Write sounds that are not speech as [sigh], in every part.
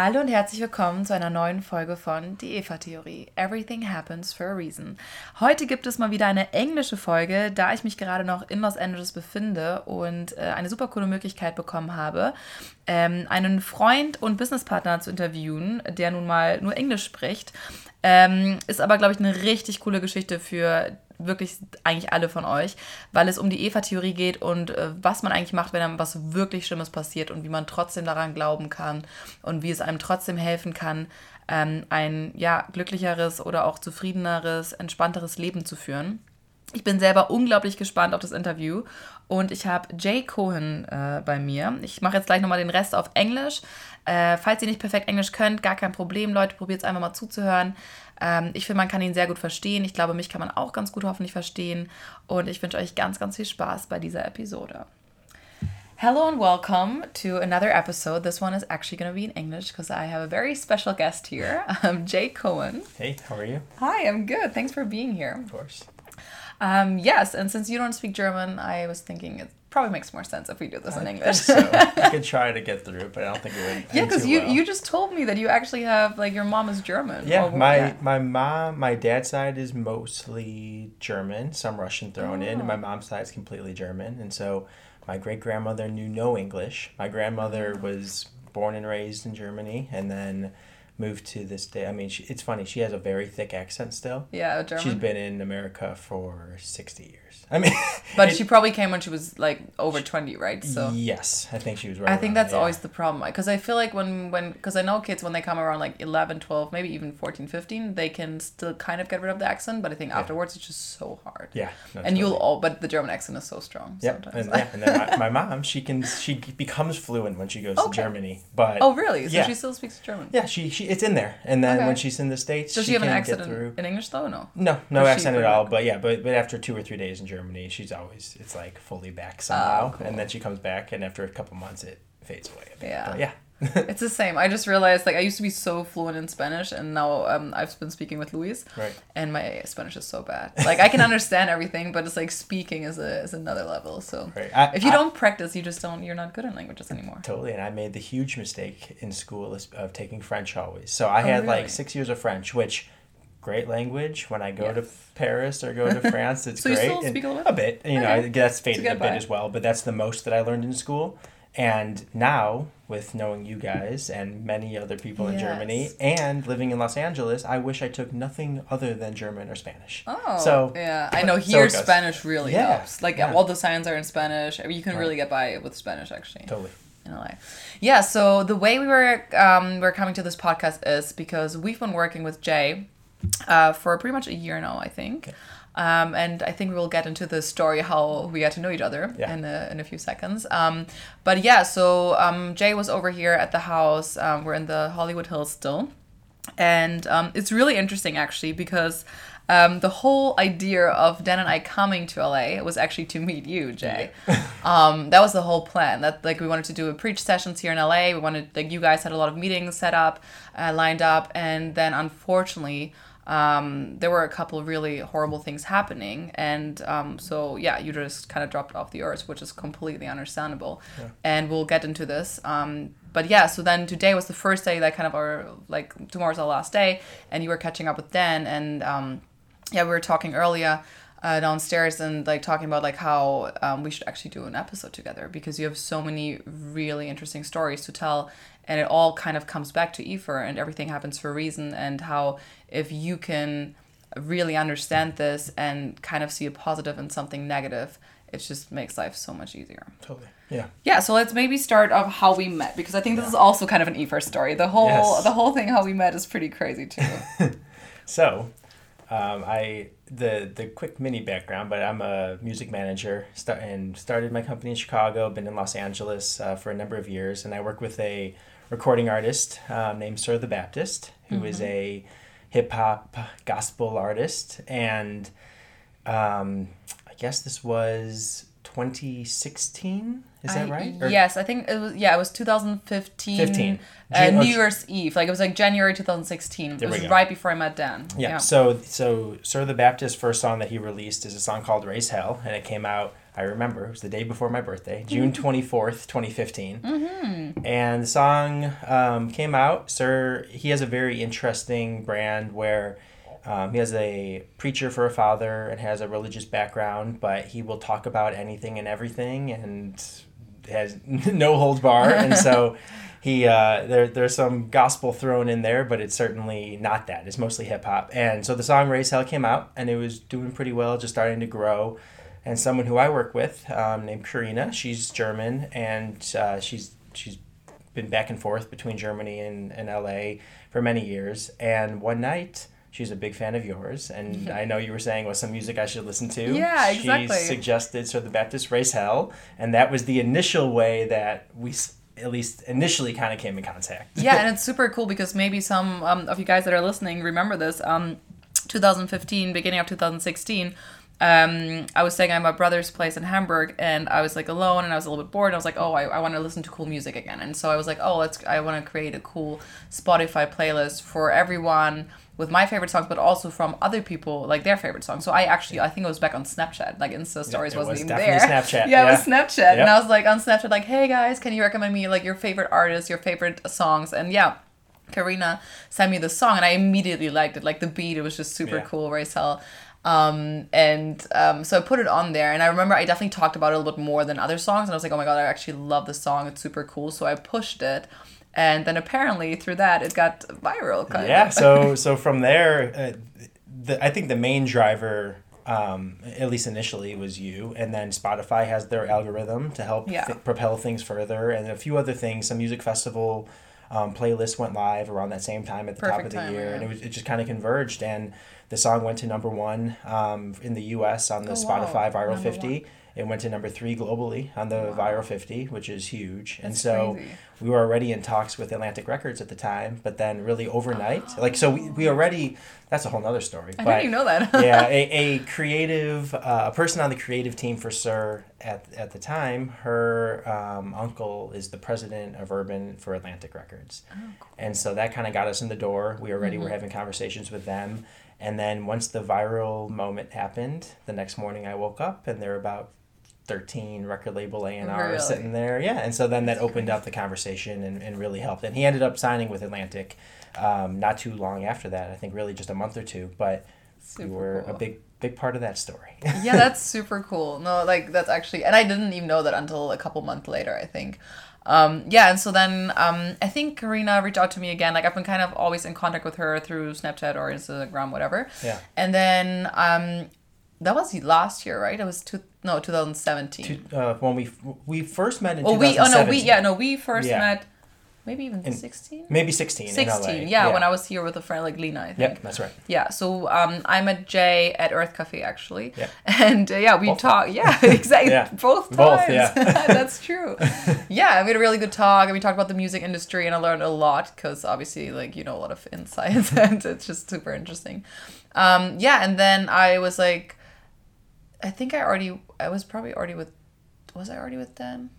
Hallo und herzlich willkommen zu einer neuen Folge von Die Eva-Theorie. Everything happens for a reason. Heute gibt es mal wieder eine englische Folge, da ich mich gerade noch in Los Angeles befinde und äh, eine super coole Möglichkeit bekommen habe, ähm, einen Freund und Businesspartner zu interviewen, der nun mal nur Englisch spricht. Ähm, ist aber, glaube ich, eine richtig coole Geschichte für wirklich eigentlich alle von euch, weil es um die Eva-Theorie geht und äh, was man eigentlich macht, wenn einem was wirklich Schlimmes passiert und wie man trotzdem daran glauben kann und wie es einem trotzdem helfen kann, ähm, ein ja, glücklicheres oder auch zufriedeneres, entspannteres Leben zu führen. Ich bin selber unglaublich gespannt auf das Interview und ich habe Jay Cohen äh, bei mir. Ich mache jetzt gleich nochmal den Rest auf Englisch. Äh, falls ihr nicht perfekt Englisch könnt, gar kein Problem, Leute, probiert es einfach mal zuzuhören. Ähm, ich finde, man kann ihn sehr gut verstehen. Ich glaube, mich kann man auch ganz gut hoffentlich verstehen. Und ich wünsche euch ganz, ganz viel Spaß bei dieser Episode. Hello and welcome to another episode. This one is actually going to be in English because I have a very special guest here, [laughs] um, Jay Cohen. Hey, how are you? Hi, I'm good. Thanks for being here. Of course. Um, yes, and since you don't speak German, I was thinking it probably makes more sense if we do this in English. so I could [laughs] try to get through, it, but I don't think it would. yeah, because you well. you just told me that you actually have like your mom is German. Yeah, my yeah. my mom, my dad's side is mostly German, some Russian thrown in, Oh. and my oh. mom's side is completely German. And so, my great grandmother knew no English. My grandmother Oh. was born and raised in Germany, and then moved to this day. I mean, she, it's funny. She has a very thick accent still. yeah, German. She's been in America for sixty years. I mean, [laughs] but it- she probably came when she was like over twenty, right? So. yes, I think she was right. I think that's always the problem because I feel like when when because I know kids when they come around like 11 12 maybe even 14 15 they can still kind of get rid of the accent but I think afterwards it's just so hard Yeah, no, and you'll all but the German accent is so strong Yep, sometimes and, yeah, and then my, [laughs] my mom, she can she becomes fluent when she goes Okay. to Germany, but oh really so Yeah. she still speaks German yeah, she, she it's in there, and then Okay. when she's in the states, does she, she, have an accent get in, through. in English though no No, no Or accent at all. But yeah, but but after two or three days in Germany, she's always it's like fully back somehow, Oh, cool. and then she comes back, and after a couple months, it fades away. Yeah. But yeah. [laughs] it's the same I just realized like I used to be so fluent in Spanish and now um, I've been speaking with Luis right. and my Spanish is so bad like I can understand everything but it's like speaking is a is another level so Right. I, if you I- don't practice you just don't you're not good in languages anymore Totally, and I made the huge mistake in school of taking French always. So I Oh, had really? like six years of French, which great language. When I go to Paris or go to [laughs] France, it's So you great. still and speak a little a bit. You know, Okay. that's faded a bit as well, but that's the most that I learned in school. And now, with knowing you guys and many other people in Germany and living in Los Angeles, I wish I took nothing other than German or Spanish. Oh, So- yeah, I know here goes. Spanish really Yeah, helps. Like yeah. all the signs are in Spanish. I mean, you can Right. really get by with Spanish actually Totally. in LA. Yeah. So the way we were um, we're coming to this podcast is because we've been working with Jay uh, for pretty much a year now, I think. Um, and I think we will get into the story how we got to know each other Yeah. in, a, in a few seconds. Um, but yeah, so um, Jay was over here at the house. Um, we're in the Hollywood Hills still. And um, it's really interesting actually because um, the whole idea of Dan and I coming to LA was actually to meet you, Jay. [laughs] um, that was the whole plan. That like we wanted to do a preach sessions here in LA. We wanted like you guys had a lot of meetings set up, uh, lined up, and then unfortunately. Um, there were a couple of really horrible things happening, and um, so yeah, you just kind of dropped off the earth, which is completely understandable. And we'll get into this. Um, but yeah, so then today was the first day that kind of our like tomorrow's our last day, and you were catching up with Dan, and um, yeah, we were talking earlier uh, downstairs and like talking about like how um, we should actually do an episode together because you have so many really interesting stories to tell, and it all kind of comes back to Efer and everything happens for a reason, and how if you can really understand this and kind of see a positive in something negative, it just makes life so much easier. Totally. Yeah. Yeah, so let's maybe start off how we met because I think this is also kind of an Efer story. The whole Yes. the whole thing how we met is pretty crazy too. [laughs] So, um, I the the quick mini background, but I'm a music manager start, and started my company in Chicago. Been in Los Angeles uh, for a number of years, and I work with a recording artist um, named Sir the Baptist, who is a hip hop gospel artist, and um, I guess this was 2016. Is that I- right? Or- yes, I think it was. Yeah, it was 2015. 15. Uh, June- New oh, Year's Eve. Like it was like January 2016. There it we was right before I met Dan. Yeah. So so Sir the Baptist first song that he released is a song called "Raise Hell, and it came out I remember it was the day before my birthday, [laughs] June 24th, 2015. Mm-hmm. And the song um, came out. Sir, he has a very interesting brand where um, he has a preacher for a father and has a religious background, but he will talk about anything and everything and has [laughs] no holds bar. And so [laughs] he uh, there there's some gospel thrown in there, but it's certainly not that. It's mostly hip hop. And so the song "Raise Hell" came out, and it was doing pretty well, just starting to grow. And someone who I work with, um, named Karina, she's German, and uh, she's she's been back and forth between Germany and, and LA for many years. And one night she's a big fan of yours, and [laughs] I know you were saying was some music I should listen to. Yeah, exactly. She suggested "Sir the Baptist Raise Hell," and that was the initial way that we, at least initially, kind of came in contact. yeah, and [laughs] it's super cool because maybe some um, of you guys that are listening remember this. Um, 2015, beginning of 2016. Um, I was staying at my brother's place in Hamburg, and I was like alone, and I was a little bit bored. And I was like, "Oh, I, I want to listen to cool music again." And so I was like, "Oh, let's! I want to create a cool Spotify playlist for everyone with my favorite songs, but also from other people, like their favorite songs. So I actually, I think it was back on Snapchat, like Insta Stories it wasn't was even there. Snapchat, [laughs] Yeah, it was Snapchat, and I was like on Snapchat, like, hey guys, can you recommend me like your favorite artists, your favorite songs? And yeah, Karina sent me the song, and I immediately liked it. Like the beat, it was just super Yeah. cool, Raise Hell. Um, and um, so I put it on there, and I remember I definitely talked about it a little bit more than other songs, and I was like, oh my god, I actually love this song, it's super cool. So I pushed it, and then apparently through that, it got viral. Kind yeah so so from there uh, the, i think the main driver um, at least initially was you and then spotify has their algorithm to help Yeah. th- propel things further and a few other things some music festival um, playlist went live around that same time at the top of the time, year yeah. and it, was, it just kind of converged and the song went to number one um, in the us on the Oh, wow. spotify viral Number 50 it went to number three globally on the Wow. viral 50 which is huge and so crazy. we were already in talks with Atlantic Records at the time, but then really overnight, like so we, we already that's a whole nother story. I but didn't even know that. yeah, [laughs] a, a creative uh, a person on the creative team for Sir at at the time, her um, uncle is the president of Urban for Atlantic Records, Oh, cool. and so that kind of got us in the door. We already Mm-hmm. were having conversations with them, and then once the viral moment happened, the next morning I woke up and there were about. 13 record label A&R Really? sitting there. Yeah. And so then that opened up the conversation and, and really helped. And he ended up signing with Atlantic um, not too long after that. I think really just a month or two. But Super we were cool. a big, big part of that story. yeah, that's [laughs] super cool. No, like that's actually, and I didn't even know that until a couple months later. I think. Um, yeah, and so then um, I think Karina reached out to me again. Like I've been kind of always in contact with her through Snapchat or Instagram, whatever. Yeah. And then um, that was last year, right? It was two, no 2017. Two, uh, when we we first met in oh, we oh no we yeah no we first Yeah. met maybe even In- 16. Maybe 16 in 16, LA. yeah, when I was here with a friend like Lena, I think. Yep, that's right. Yeah, so um, I met Jay at Earth Cafe actually, Yeah. [laughs] and uh, yeah, we Both talked. Yeah, [laughs] exactly. Yeah. Both times. Both, yeah. [laughs] That's true. Yeah, we had a really good talk, and we talked about the music industry, and I learned a lot because obviously, like you know, a lot of insights, and it's just super interesting. Um, yeah, and then I was like, I think I already, I was probably already with, was I already with Dan?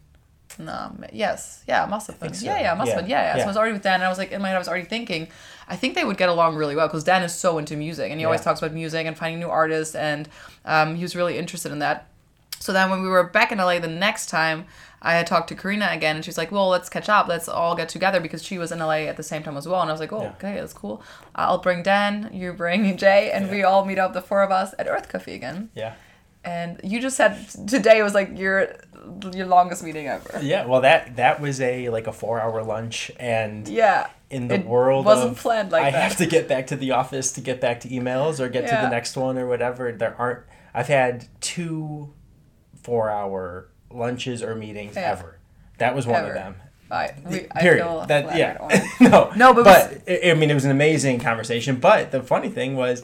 No, yes, yeah, must have been. so. Yeah, yeah, must have Yeah. been. Yeah, yeah. So I was already with Dan, and I was like, in my head, I was already thinking, I think they would get along really well because Dan is so into music, and he always talks about music and finding new artists, and um, he was really interested in that. So then when we were back in LA the next time, I had talked to Karina again, and she's like, "Well, let's catch up. Let's all get together because she was in LA at the same time as well." And I was like, "Oh, Yeah. okay, that's cool. I'll bring Dan, you bring [laughs] Jay, and we all meet up, the four of us, at Earth Cafe again." Yeah. And you just said today was like your your longest meeting ever. Yeah, well that that was a like a 4-hour lunch and Yeah. in the It world wasn't of planned like I that. have to get back to the office to get back to emails or get to the next one or whatever. There aren't I've had two 4-hour lunches or meetings Yeah. ever. That was one Ever. of them. I, we, I Period. feel that yeah. [laughs] no, No, but but, I I mean, it was an amazing conversation. But the funny thing was,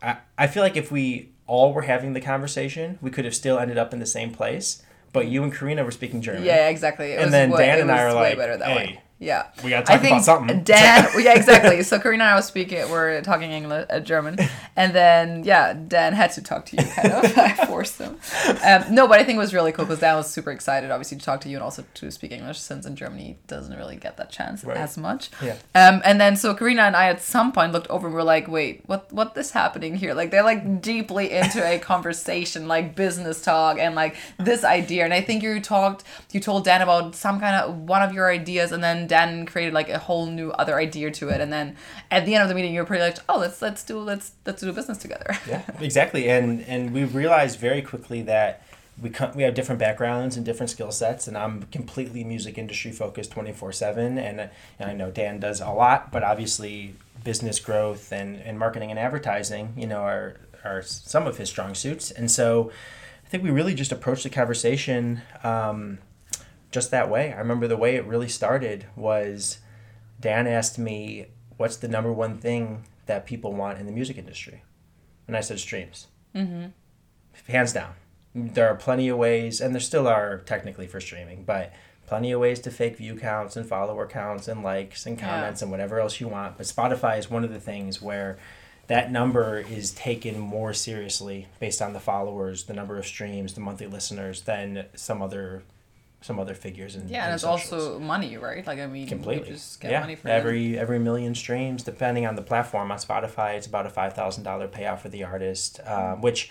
I, I feel like if we all were having the conversation, we could have still ended up in the same place. But you and Karina were speaking German. Yeah, exactly. It was and then way, Dan and I are like, better that "Hey, way. Yeah. We gotta talk I think about something. Dan, [laughs] yeah, exactly. So Karina and I was speaking, we're talking English, uh, German, and then yeah, Dan had to talk to you. Kind of, [laughs] I forced him. Um, no, but I think it was really cool because Dan was super excited, obviously, to talk to you and also to speak English, since in Germany he doesn't really get that chance Right. as much. Yeah. Um, and then so Karina and I at some point looked over and were like, wait, what what is happening here? Like they're like deeply into a conversation, like business talk and like this idea. And I think you talked, you told Dan about some kind of one of your ideas, and then Dan created like a whole new other idea to it. And then at the end of the meeting, you were pretty like, oh, let's let's do let's let's do business together. yeah, exactly. And and we realized very quickly that we co- we have different backgrounds and different skill sets, and I'm completely music industry focused twenty four seven, and uh, and I know Dan does a lot, but obviously business growth and, and marketing and advertising, you know, are are some of his strong suits, and so I think we really just approached the conversation um, just that way. I remember the way it really started was Dan asked me, "What's the number one thing that people want in the music industry?" And I said, "Streams." Mm-hmm. Hands down. There are plenty of ways, and there still are technically for streaming, but plenty of ways to fake view counts and follower counts and likes and Yeah. comments and whatever else you want. But Spotify is one of the things where that number is taken more seriously based on the followers, the number of streams, the monthly listeners than some other some other figures and Yeah, and it's also money, right? Like I mean, completely. you just get yeah money for every every million streams depending on the platform on spotify it's about a $5000 payout for the artist um, which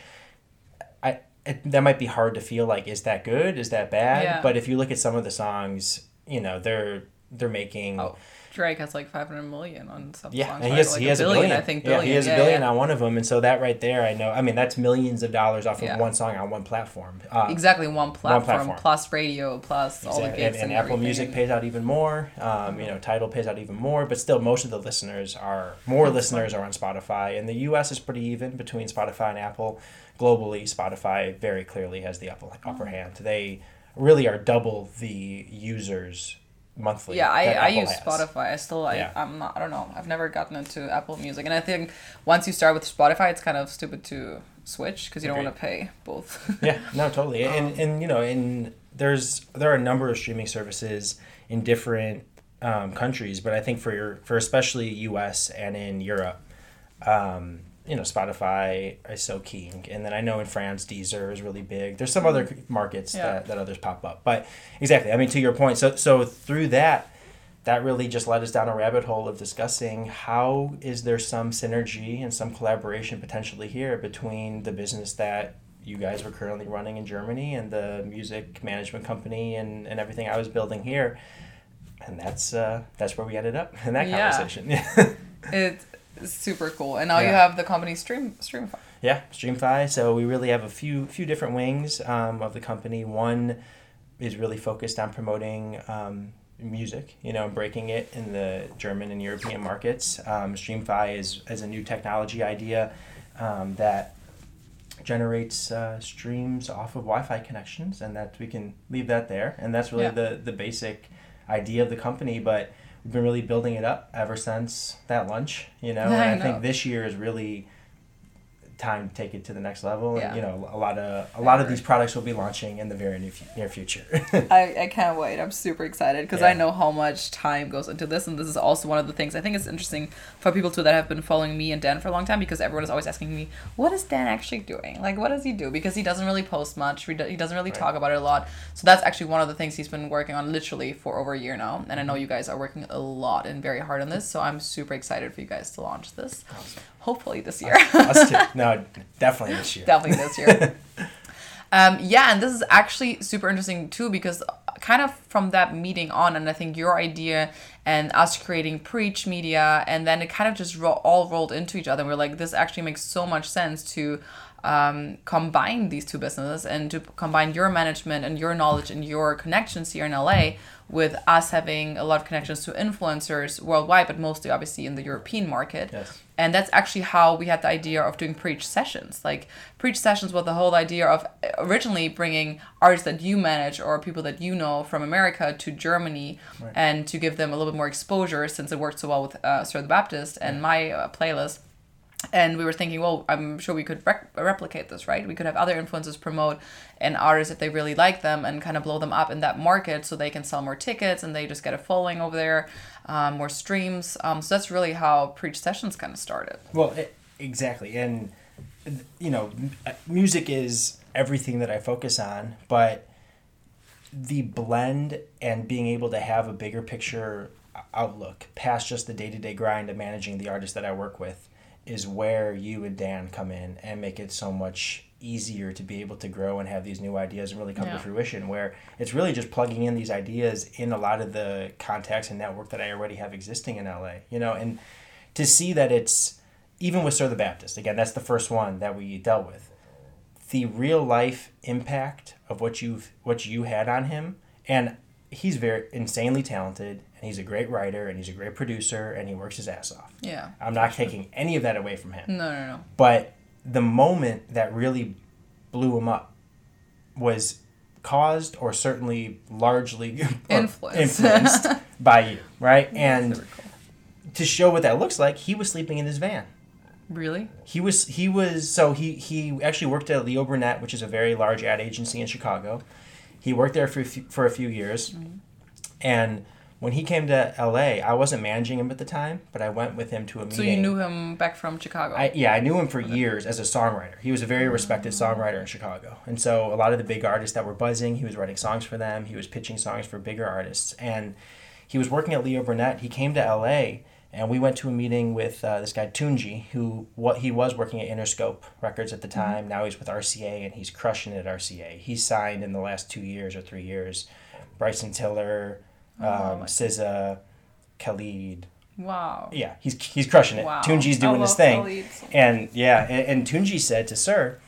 i it, that might be hard to feel like is that good? Is that bad? Yeah. but if you look at some of the songs you know they're they're making Oh, Drake has like 500 million on some yeah, songs. and he has, like he has a billion. I think. Yeah, Billion. he has yeah, a billion yeah. on one of them, and so that right there, I know. I mean, that's millions of dollars off of Yeah. one song on one platform. Uh, Exactly, one platform, platform. plus radio plus all the Exactly. gigs and, and and, Apple. Music pays out even more. Um, you know, Tidal pays out even more, but still, most of the listeners are more listeners are on Spotify, and the U.S. is pretty even between Spotify and Apple. Globally, Spotify very clearly has the upper upper Oh. hand. They really are double the users monthly. Yeah, I, I use has. Spotify. I still I, Yeah. I'm not I don't know. I've never gotten into Apple Music, and I think once you start with Spotify, it's kind of stupid to switch because you don't want to pay both. [laughs] yeah, no, totally. Um, And and you know, in there's there are a number of streaming services in different um, countries, but I think for your for especially U.S. and in Europe, um, you know, Spotify is so king, and then I know in France, Deezer is really big. There's some other markets Mm-hmm. Yeah. that, that others pop up, but exactly. I mean, to your point, so so through that. That really just led us down a rabbit hole of discussing how is there some synergy and some collaboration potentially here between the business that you guys were currently running in Germany and the music management company and, and everything I was building here. And that's uh, that's where we ended up in that Yeah. conversation. [laughs] it's super cool, and now you have the company Stream Streamify. yeah, Streamfi. So we really have a few few different wings um, of the company. One is really focused on promoting um, music, you know, breaking it in the German and European markets. Um, Streamfi is, is a new technology idea um, that generates uh, streams off of Wi-Fi connections, and that we can leave that there. And that's really Yeah. the the basic idea of the company, but. Been really building it up ever since that lunch, you know. [laughs] I and I know. think this year is really time to take it to the next level. Yeah. And, you know, a lot of a lot of these products will be launching in the very near, near future. [laughs] I, I can't wait. I'm super excited because Yeah. I know how much time goes into this, and this is also one of the things I think is interesting for people too that have been following me and Dan for a long time because everyone is always asking me, "What is Dan actually doing? Like, what does he do?" Because he doesn't really post much. He doesn't really Right. talk about it a lot. So that's actually one of the things he's been working on literally for over a year now, and I know mm-hmm. you guys are working a lot and very hard on this. So I'm super excited for you guys to launch this. Hopefully this year. Us too. [laughs] No, definitely this year. definitely this year. [laughs] um, yeah, and this is actually super interesting too because kind of from that meeting on, and I think your idea and us creating Preach Media, and then it kind of just ro- all rolled into each other. And we're like, this actually makes so much sense to um, combine these two businesses and to combine your management and your knowledge and your connections here in LA with us having a lot of connections to influencers worldwide, but mostly obviously in the European market. Yes. And that's actually how we had the idea of doing preach sessions. Like preach sessions was the whole idea of originally bringing artists that you manage or people that you know from America to Germany and to give them a little bit more exposure since it worked so well with uh, Sir the Baptist and my uh, playlist. and we were thinking, well, I'm sure we could rec- replicate this, right? We could have other influencers promote an artist if they really like them and kind of blow them up in that market so they can sell more tickets and they just get a following over there, um, more streams. Um, so that's really how Preach Sessions kind of started. Well, it, exactly. And, you know, uh, music is everything that I focus on, but the blend and being able to have a bigger picture outlook past just the day to day grind of managing the artists that I work with is where you and Dan come in and make it so much easier to be able to grow and have these new ideas and really come Yeah. to fruition where it's really just plugging in these ideas in a lot of the contacts and network that I already have existing in LA you know and to see that it's even with Sir the Baptist again that's the first one that we dealt with the real life impact of what you've what you had on him and he's very insanely talented and he's a great writer and he's a great producer and he works his ass off Yeah. i'm not taking any of that away from him No, no, no. but the moment that really blew him up was caused or certainly largely [laughs] Influenced. influenced [laughs] by you right and cool. to show what that looks like he was sleeping in his van Really? he was he was so he he actually worked at Leo Burnett, which is a very large ad agency in Chicago. He worked there for a few, for a few years, mm-hmm. and when he came to L.A., I wasn't managing him at the time, but I went with him to a meeting. So you knew him back from Chicago? I, yeah, I knew him for years as a songwriter. He was a very respected songwriter in Chicago. And so a lot of the big artists that were buzzing, he was writing songs for them. He was pitching songs for bigger artists. And he was working at Leo Burnett. He came to LA and we went to a meeting with uh, this guy Tunji, who what he was working at Interscope Records at the time. Now he's with RCA and he's crushing it at RCA. He's signed in the last two years or three years. Bryson Tiller, um, SZA, Khalid, wow. yeah, he's he's crushing it. Wow. Tunji's doing his thing, Khalid and yeah, and, and Tunji said to Sir,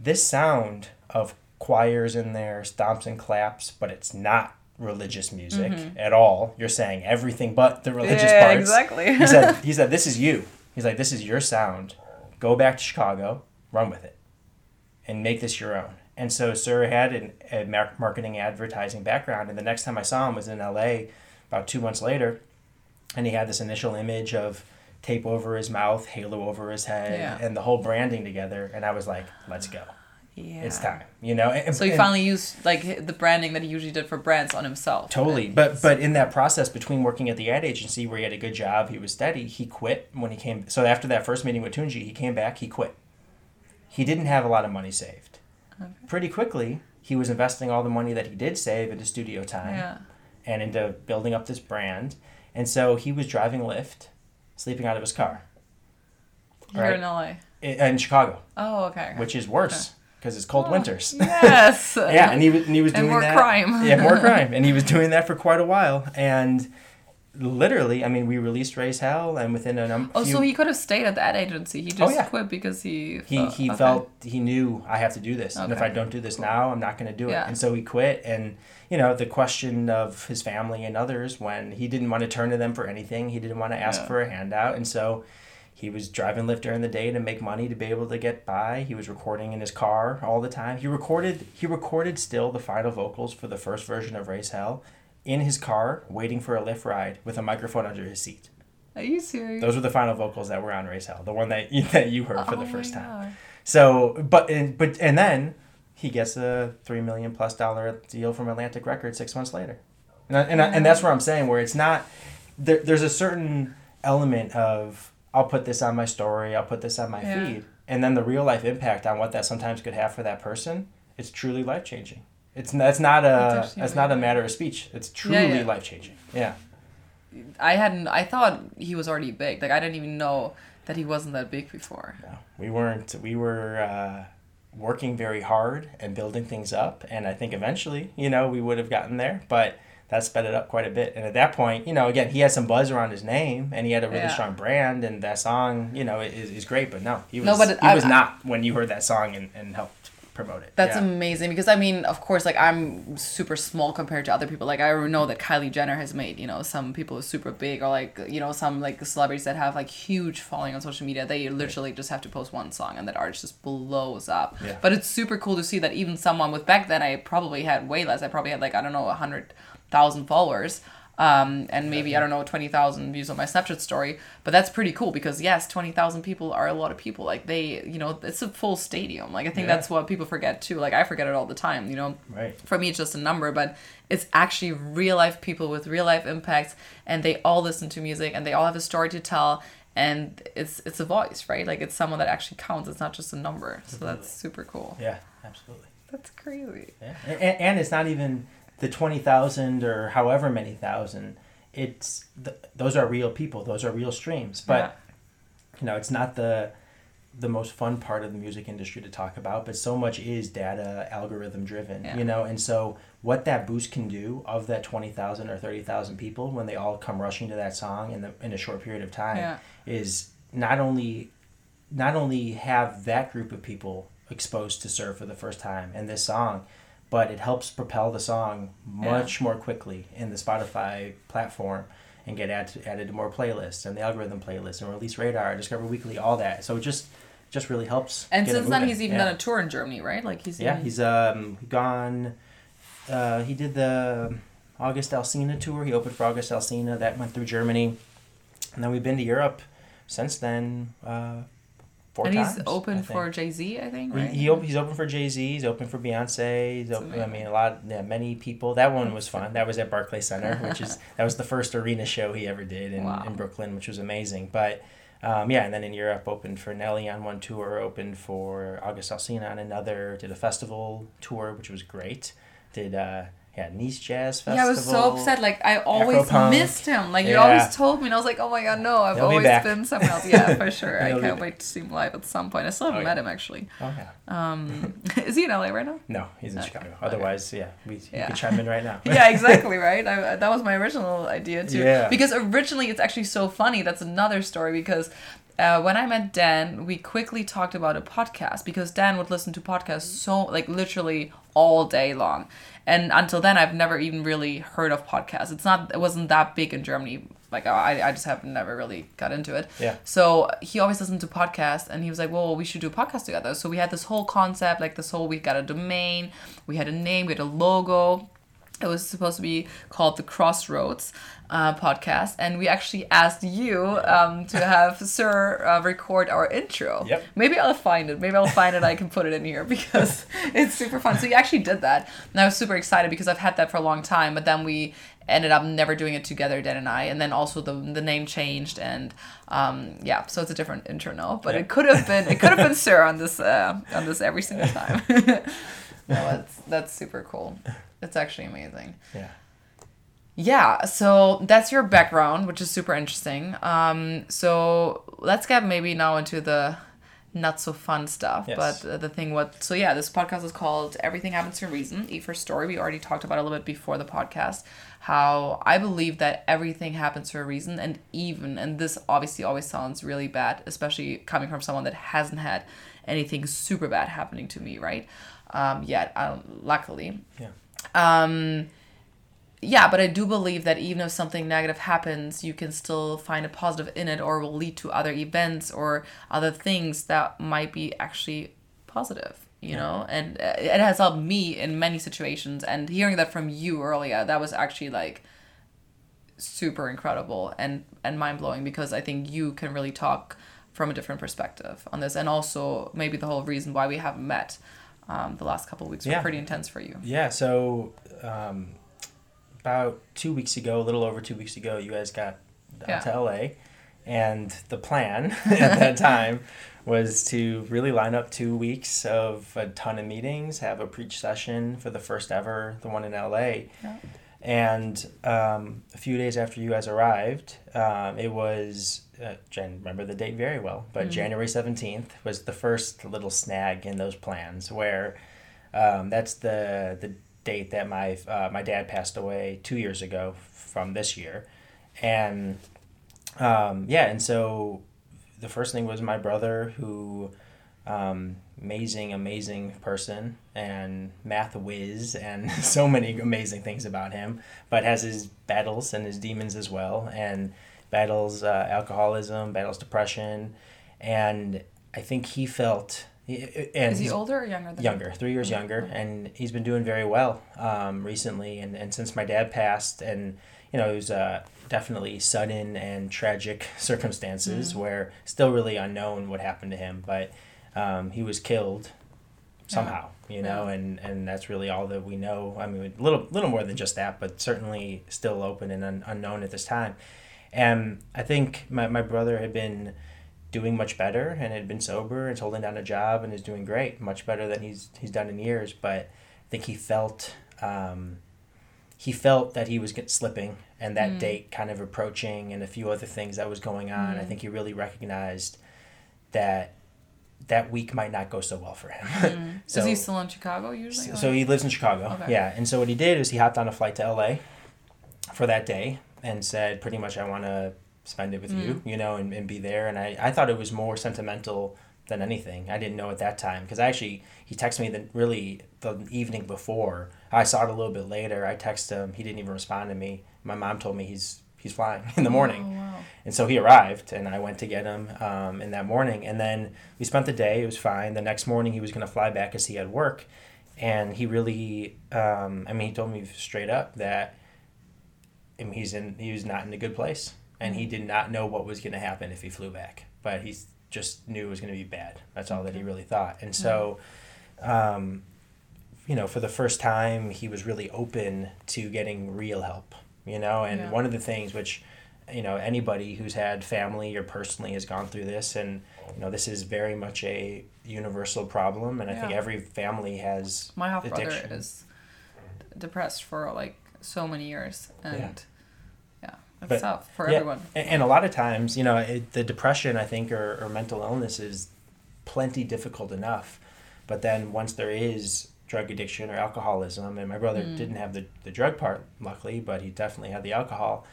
"This sound of choirs in there, stomps and claps, but it's not religious music at all. You're saying everything but the religious Mm-hmm. yeah, parts." exactly. he said, [laughs] "He said this is you. He's like, this is your sound. Go back to Chicago, run with it, and make this your own." And so Sir had an, a marketing advertising background, and the next time I saw him was in L.A. about two months later, and he had this initial image of tape over his mouth, halo over his head, Yeah. and the whole branding together. And I was like, "Let's go, yeah. it's time," you know. And, So he and- finally used like the branding that he usually did for brands on himself. Totally, but but in that process between working at the ad agency where he had a good job, he was steady. He quit when he came. So after that first meeting with Tunji, he came back. He quit. He didn't have a lot of money saved. Pretty quickly, he was investing all the money that he did save into studio time yeah. and into building up this brand. And so he was driving Lyft, sleeping out of his car Here Right. in LA. in Chicago, Oh, okay. okay. which is worse because it's cold Oh, winters. Yes. [laughs] yeah, and he was and he was And doing more that. crime. yeah, more crime, [laughs] and he was doing that for quite a while. And literally, I mean, we released Raise Hell, and within a number, Oh, so he could have stayed at that agency. He oh, just Oh, yeah. quit because he. he thought- he okay. felt he knew I have to do this, and if I don't do this now, I'm not going to do it. Yeah. And so he quit. And you know, the question of his family and others when he didn't want to turn to them for anything, he didn't want to ask Yeah. for a handout, and so. He was driving Lyft during the day to make money to be able to get by. He was recording in his car all the time. He recorded he recorded still the final vocals for the first version of Raise Hell in his car, waiting for a Lyft ride with a microphone under his seat. Are you serious? Those were the final vocals that were on Raise Hell, the one that you, that you heard for Oh the my first time. God. So, but and but and then he gets a three million plus dollar deal from Atlantic Records six months later, and I, and, I, and that's where I'm saying where it's not there. There's a certain element of I'll put this on my story, I'll put this on my Yeah. feed, and then the real life impact on what that sometimes could have for that person. It's truly life changing. It's that's not a that's not a matter of speech. It's Yeah, truly yeah. life changing. Yeah. I hadn't. I thought he was already big. Like I didn't even know that he wasn't that big before. No, we weren't. We were uh, working very hard and building things up, and I think eventually, you know, we would have gotten there. But that sped it up quite a bit. And at that point, you know, again, he had some buzz around his name, and he had a really Yeah. strong brand, and that song, you know, is, is great. But no, he was. No, but it- he I- was I- not when you heard that song and, and helped promote it. That's yeah. amazing because I mean, of course, like I'm super small compared to other people. Like I know that Kylie Jenner has made, you know, some people are super big or like, you know, some like celebrities that have like huge following on social media. They literally just have to post one song and that artist just blows up. Yeah. But it's super cool to see that even someone with back then I probably had way less. I probably had like I don't know a hundred thousand followers. Um, and maybe I don't know twenty thousand views on my Snapchat story, but that's pretty cool because yes, twenty thousand people are a lot of people. Like they, you know, it's a full stadium. Like I think Yeah. that's what people forget too. Like I forget it all the time. You know, Right. for me it's just a number but it's actually real life people with real life impacts and they all listen to music and they all have a story to tell and it's it's a voice right like it's someone that actually counts it's not just a number so that's super cool Yeah, absolutely. that's crazy Yeah. And, and it's not even the 20,000 or however many thousand. It's th- those are real people. Those are real streams. But Yeah. you know, it's not the the most fun part of the music industry to talk about, but so much is data algorithm driven, Yeah. you know, and so what that boost can do of that 20,000 or 30,000 people when they all come rushing to that song in the in a short period of time Yeah. is not only not only have that group of people exposed to Sir for the first time and this song, but it helps propel the song much more quickly in the Spotify platform and get add added to more playlists and the algorithm playlists and release radar, Discover Weekly, all that. So it just just really helps. and since then he's even yeah. done a tour in germany right like he's Yeah, even- he's um gone. Uh, he did the August Alsina tour. He opened for August Alsina. That went through Germany, and then we've been to Europe since then. Uh, four and times. he's open for jay-z i think He, right he op- he's open for Jay Z. He's open for Beyonce. He's open, I mean, a lot. Yeah, many people. That one was fun. That was at Barclays Center, which is [laughs] that was the first arena show he ever did in, Wow. in Brooklyn, which was amazing. But um, yeah, and then in Europe, opened for Nelly on one tour, opened for August Alsina on another. Did a festival tour, which was great. Did uh, yeah Nice Jazz Festival. yeah, I was so upset. Like I always missed him. Like you always told me, and I was like, "Oh my god, no! I've He'll always back. been somewhere else." Yeah, for [laughs] sure. I He'll be can't wait to see him live at some point. I still haven't Oh, met yeah. him actually. Oh yeah. Um, [laughs] is he in LA right now? No, he's in Okay. Chicago. Otherwise, yeah, we Yeah. could chime in right now. [laughs] yeah, exactly, right? I, that was my original idea too. Yeah. Because originally it's actually so funny. That's another story because uh, when I met Dan, we quickly talked about a podcast because Dan would listen to podcasts so like literally all day long. And until then, I've never even really heard of podcasts. It's not, it wasn't that big in Germany. Like I, I just have never really got into it. Yeah. So he always listened to podcasts, and he was like, "Well, we should do a podcast together." So we had this whole concept, like this whole. We got a domain, we had a name, we had a logo. It was supposed to be called the Crossroads uh, podcast, and we actually asked you um, to [laughs] have Sir uh, record our intro. Yep. Maybe I'll find it. Maybe I'll find it. I can put it in here [laughs] because it's super fun. So you actually did that, and I was super excited because I've had that for a long time. But then we ended up never doing it together, Dan and I, and then also the the name changed, and um, yeah, so it's a different intro now. But Yeah. it could have been it could have been [laughs] Sir on this uh, on this every single time. no, that's that's super cool. It's actually amazing. Yeah. Yeah, so that's your background, which is super interesting. Um, so let's get maybe now into the not so fun stuff, Yes. but uh, the thing what so yeah, this podcast is called Everything Happens for a Reason, E for Story. We already talked about a little bit before the podcast how I believe that everything happens for a reason and even and this obviously always sounds really bad, especially coming from someone that hasn't had anything super bad happening to me, right? Um, yet, um, luckily. Yeah. Um, yeah, but I do believe that even if something negative happens, you can still find a positive in it or will lead to other events or other things that might be actually positive, you know? And uh, it has helped me in many situations. And hearing that from you earlier, that was actually like super incredible and, and mind blowing because I think you can really talk from a different perspective on this. And also, maybe the whole reason why we haven't met um, the last couple of weeks were pretty intense for you. Yeah, so um, about two weeks ago, a little over two weeks ago, you guys got Yeah. to LA, and the plan [laughs] at that time was to really line up two weeks of a ton of meetings, have a preach session for the first ever, the one in LA. Yeah. And um, a few days after you guys arrived, um, it was, uh, Jen, remember the date very well, but Mhm. January 17th was the first little snag in those plans where um, that's the, the date that my, uh, my dad passed away two years ago from this year. And um, yeah, and so the first thing was my brother who um, amazing amazing person and math whiz and [laughs] so many amazing things about him but has his battles and his demons as well and battles uh, alcoholism battles depression and i think he felt and Is he older or younger than younger three years younger and he's been doing very well um, recently and, and since my dad passed and you know, it was uh, definitely sudden and tragic [laughs] circumstances where still really unknown what happened to him, but um, he was killed somehow, you know, and, and that's really all that we know. I mean, a little, little more than just that, but certainly still open and un- unknown at this time. And I think my, my brother had been doing much better and had been sober and holding down a job and is doing great, much better than he's he's done in years. But I think he felt um, he felt that he was slipping and that mm. date kind of approaching and a few other things that was going on. I mm. think he really recognized that that week might not go so well for him. [laughs] Mm. so Is he still in Chicago usually? so, so he lives in Chicago. Okay. Yeah, and so what he did is he hopped on a flight to LA for that day and said pretty much I want to spend it with you, Mm. you know, and, and be there. And I, I thought it was more sentimental than anything. I didn't know at that time because actually he texted me the really the evening before. I saw it a little bit later. I texted him. He didn't even respond to me. My mom told me he's he's flying [laughs] in the morning. Oh, wow. And so he arrived, and I went to get him um, in that morning. And then we spent the day. It was fine. The next morning, he was going to fly back because he had work. And he really, um, I mean, he told me straight up that I mean, he's in, he was not in a good place, and he did not know what was going to happen if he flew back. But he just knew it was going to be bad. That's all that he really thought. And so, um, you know, for the first time, he was really open to getting real help. You know, and Yeah. one of the things which you know anybody who's had family or personally has gone through this and you know this is very much a universal problem and i think every family has My half brother is depressed for like so many years, and But- tough for Yeah, everyone. And, and a lot of times, you know, it, the depression, I think, or, or mental illness is plenty difficult enough. But then once there is drug addiction or alcoholism, and my brother Mm. didn't have the, the drug part, luckily, but he definitely had the alcohol,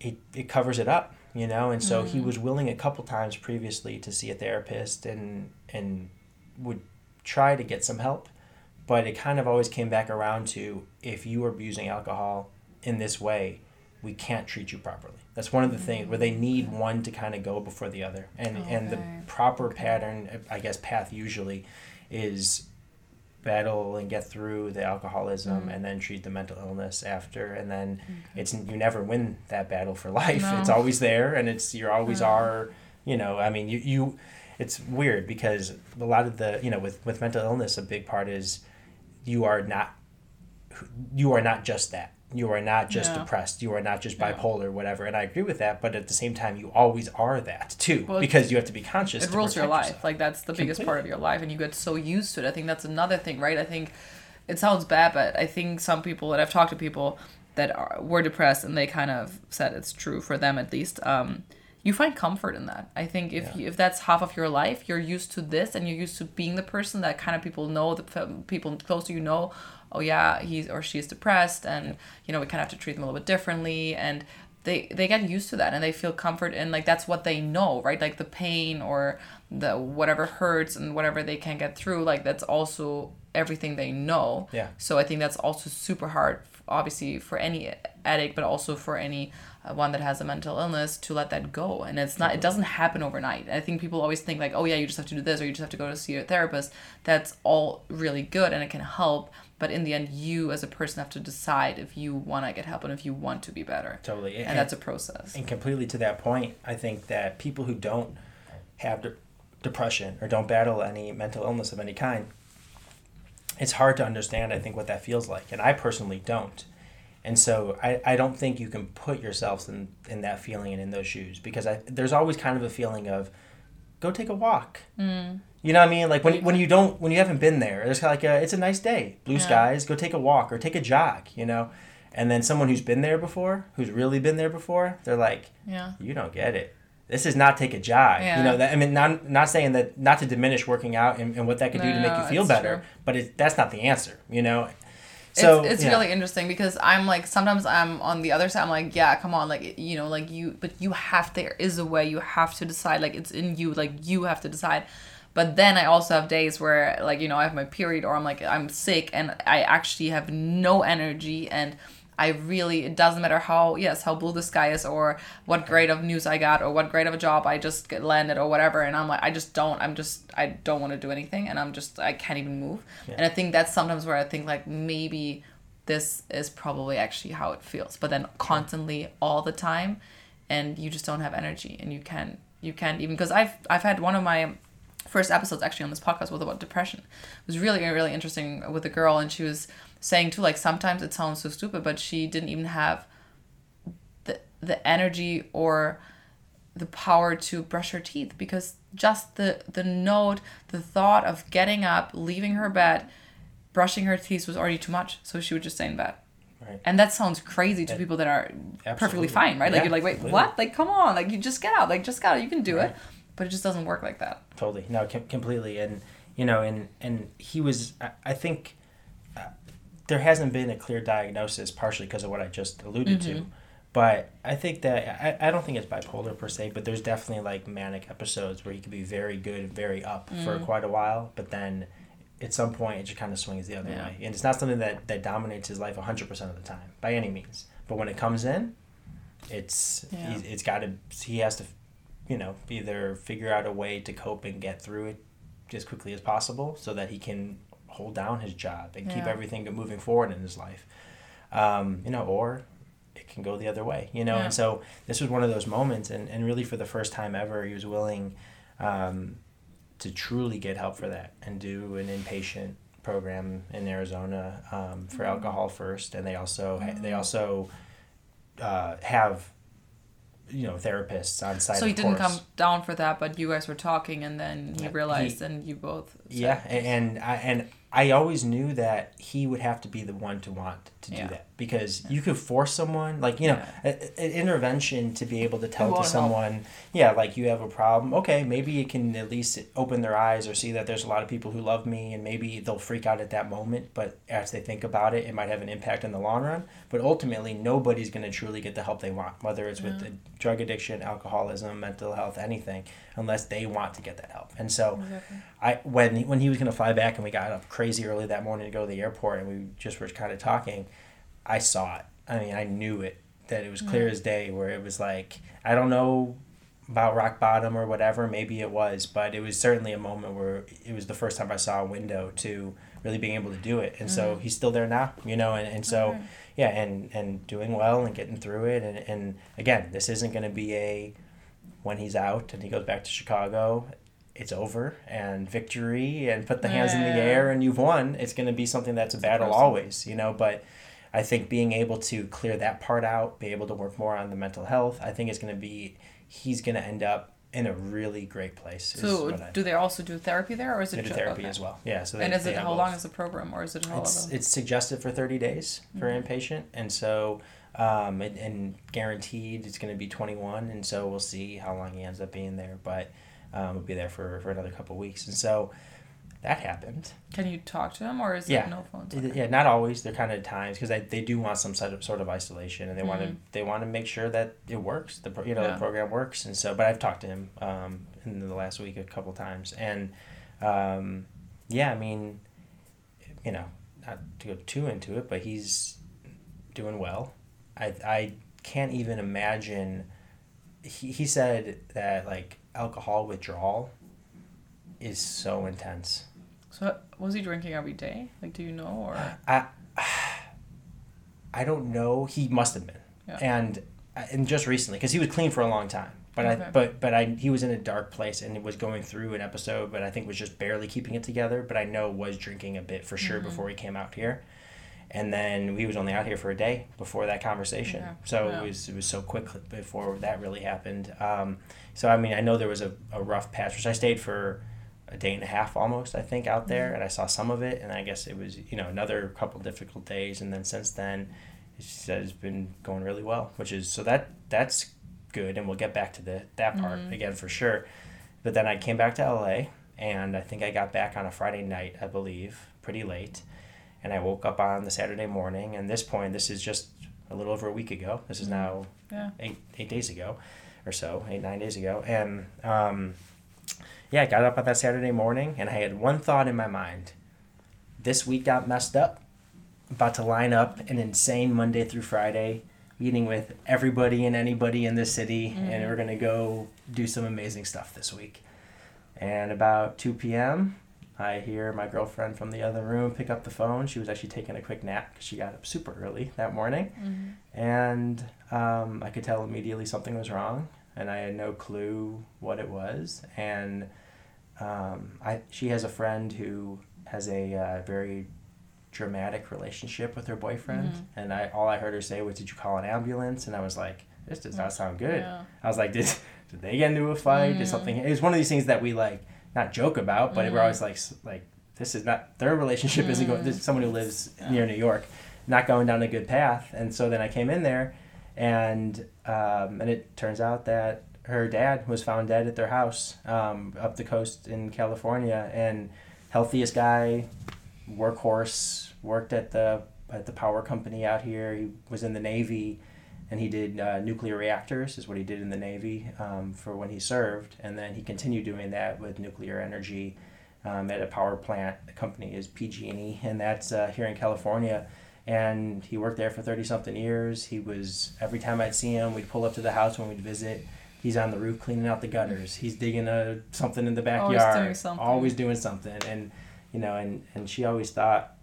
it, it covers it up, you know? And so Mm. he was willing a couple times previously to see a therapist and, and would try to get some help. But it kind of always came back around to if you are abusing alcohol in this way, we can't treat you properly. That's one of the things where they need one to kind of go before the other. And oh, and the proper pattern, I guess path usually is battle and get through the alcoholism mm. and then treat the mental illness after and then it's you never win that battle for life. No. It's always there and it's you're always No. are, you know, I mean you you it's weird because a lot of the, you know, with with mental illness a big part is you are not you are not just that. You are not just Yeah. depressed. You are not just Yeah. bipolar, whatever. And I agree with that, but at the same time, you always are that too, Well, because you have to be conscious. it rules your life. yourself. Like that's the biggest part of your life, and you get so used to it. I think that's another thing, right? I think it sounds bad, but I think some people, and I've talked to people that are, were depressed, and they kind of said it's true for them at least. Um, you find comfort in that. I think if Yeah. you, if that's half of your life, you're used to this, and you're used to being the person that kind of people know, the people close to you know, oh yeah, he's or she's depressed, and you know we kind of have to treat them a little bit differently, and they they get used to that and they feel comfort in like that's what they know right? Like the pain or the whatever hurts and whatever they can get through like that's also everything they know. Yeah. so i think that's also super hard obviously for any addict but also for any uh, one that has a mental illness to let that go and it's not it doesn't happen overnight. I think people always think like oh yeah you just have to do this or you just have to go to see a therapist. That's all really good and it can help but in the end you as a person have to decide if you want to get help and if you want to be better Totally. and that's a process And completely to that point, I think that people who don't have de- depression or don't battle any mental illness of any kind, it's hard to understand, I think, what that feels like. And I personally don't. And so I, I don't think you can put yourselves in, in that feeling and in those shoes because I, there's always kind of a feeling of go take a walk. Mm. You know what I mean? Like when, when you don't, when you haven't been there, it's like a, it's a nice day, blue Yeah. skies, go take a walk or take a jog, you know? And then someone who's been there before, who's really been there before, they're like, yeah you don't get it. This is not take a jog. Yeah. You know that I mean not not saying that not to diminish working out and, and what that could do to make you feel better, true. but it, that's not the answer, you know. So it's, it's yeah. really interesting because I'm like sometimes I'm on the other side. I'm like, yeah, come on, like you know, like you, but you have there is a way. You have to decide. Like it's in you. Like you have to decide. But then I also have days where like you know I have my period or I'm like I'm sick and I actually have no energy and I really it doesn't matter how yes how blue the sky is or what grade of news I got or what grade of a job I just get landed or whatever. And I'm like I just don't I'm just I don't want to do anything and I'm just I can't even move. And I think that's sometimes where I think like maybe this is probably actually how it feels. But then constantly all the time and you just don't have energy and you can't you can't even because I've I've had one of my first episodes actually on this podcast was about depression. It was really really interesting with a girl and she was saying too like sometimes it sounds so stupid but she didn't even have the the energy or the power to brush her teeth because just the the note the thought of getting up leaving her bed brushing her teeth was already too much. So she would just stay in bed Right. and that sounds crazy to people that are perfectly fine right? Like Yeah, you're like wait completely. what? Like come on. Like you just get out. Like just get out. You can do Right. it but it just doesn't work like that. Totally. No com- completely. And you know and and he was i, I think uh, there hasn't been a clear diagnosis partially because of what i just alluded to. But i think that I, I don't think it's bipolar per se but there's definitely like manic episodes where he could be very good very up for quite a while but then at some point it just kind of swings the other Yeah. way. And it's not something that that dominates his life 100% of the time by any means. But when it comes in it's Yeah. he's, it's got to he has to you know either figure out a way to cope and get through it as quickly as possible so that he can hold down his job and keep everything moving forward in his life. Um, you know or it can go the other way you know? Yeah. and so this was one of those moments and, and really for the first time ever he was willing um, to truly get help for that and do an inpatient program in Arizona um, for Mm-hmm. alcohol first. And they also they also uh, have you know therapists on site so he didn't course. come down for that but you guys were talking and then he realized he- and you both said- Yeah, and I and I always knew that he would have to be the one to want to Yeah. do that because you could force someone, like you know, a- an intervention to be able to tell to won't help. someone, yeah, like you have a problem. Okay, maybe it can at least open their eyes or see that there's a lot of people who love me, and maybe they'll freak out at that moment. But as they think about it, it might have an impact in the long run. But ultimately, nobody's going to truly get the help they want, whether it's with mm. the drug addiction, alcoholism, mental health, anything, unless they want to get that help. And so. Exactly. I when he, when he was gonna fly back and we got up crazy early that morning to go to the airport and we just were kind of talking, I saw it. I mean, I knew it that it was clear mm-hmm. as day. Where it was like I don't know about rock bottom or whatever. Maybe it was, but it was certainly a moment where it was the first time I saw a window to really being able to do it. And so mm-hmm. he's still there now, you know. And, and so Alright. yeah, and and doing well and getting through it. And and again, this isn't gonna be a when he's out and he goes back to Chicago, it's over and victory and put the hands in the air and you've won. It's going to be something that's a battle person. always, you know. But I think being able to clear that part out, be able to work more on the mental health, I think it's going to be, he's going to end up in a really great place. is So I- do they also do therapy there, or is it they do ju- therapy okay. as well. Yeah. So they, And is they it how both. long is the program, or is it all It's it's suggested for thirty days for Mm-hmm. inpatient, and so um, and, and guaranteed it's going to be twenty one, and so we'll see how long he ends up being there, but um, we'll be there for for another couple weeks, and so that happened. Can you talk to him, or is Yeah. no phones? It- Yeah, not always. There kind of times because they, they do want some sort of sort of isolation, and they want to they want to make sure that it works. The pro- you know Yeah. the program works, and so. But I've talked to him um, in the last week a couple times, and um, yeah, I mean, you know, not to go too into it, but he's doing well. I I can't even imagine. He he said that like alcohol withdrawal is so intense. So was he drinking every day? Like, do you know, or I I don't know. He must have been, Yeah. and and just recently because he was clean for a long time. But I but but I he was in a dark place and was going through an episode, but I think was just barely keeping it together. But I know was drinking a bit for sure Mm-hmm. before he came out here, and then he was only out here for a day before that conversation. Yeah. So Yeah. it was it was so quick before that really happened. Um, so I mean I know there was a, a rough patch, which I stayed for a day and a half almost I think out there and I saw some of it and I guess it was you know another couple difficult days and then since then said it's been going really well which is so that that's good and we'll get back to the that part Mhm. again for sure but then I came back to LA and I think I got back on a Friday night I believe pretty late and I woke up on the Saturday morning and this point this is just a little over a week ago this is Mhm. now yeah? eight eight days ago or so, eight nine days ago, and um, yeah, I got up on that Saturday morning, and I had one thought in my mind: this week got messed up. About to line up an insane Monday through Friday meeting with everybody and anybody in the city, and Mhm. we're gonna go do some amazing stuff this week. And about two p.m., I hear my girlfriend from the other room pick up the phone. She was actually taking a quick nap because she got up super early that morning. Mm-hmm. And um, I could tell immediately something was wrong, and I had no clue what it was. And um, I, she has a friend who has a uh, very dramatic relationship with her boyfriend, Mhm. and I all I heard her say was, "Did you call an ambulance?" And I was like, "This does not sound good." Yeah. I was like, "Did [laughs] did they get into a fight? Did Mm. something?" It was one of these things that we like not joke about, but we're Mhm. always like like this is not their relationship isn't going. Mm. This is someone who lives Yeah. near New York, not going down a good path. And so then I came in there, and um, and it turns out that her dad was found dead at their house um, up the coast in California, and healthiest guy, workhorse, worked at the at the power company out here. He was in the Navy, and he did uh, nuclear reactors. Is what he did in the Navy um, for when he served, and then he continued doing that with nuclear energy um, at a power plant. The company is PG&E, and that's uh, here in California. And he worked there for thirty something years. He was every time I'd see him, we'd pull up to the house when we'd visit. He's on the roof cleaning out the gutters. He's digging a something in the backyard Always doing something. Always doing something. And you know, and and she always thought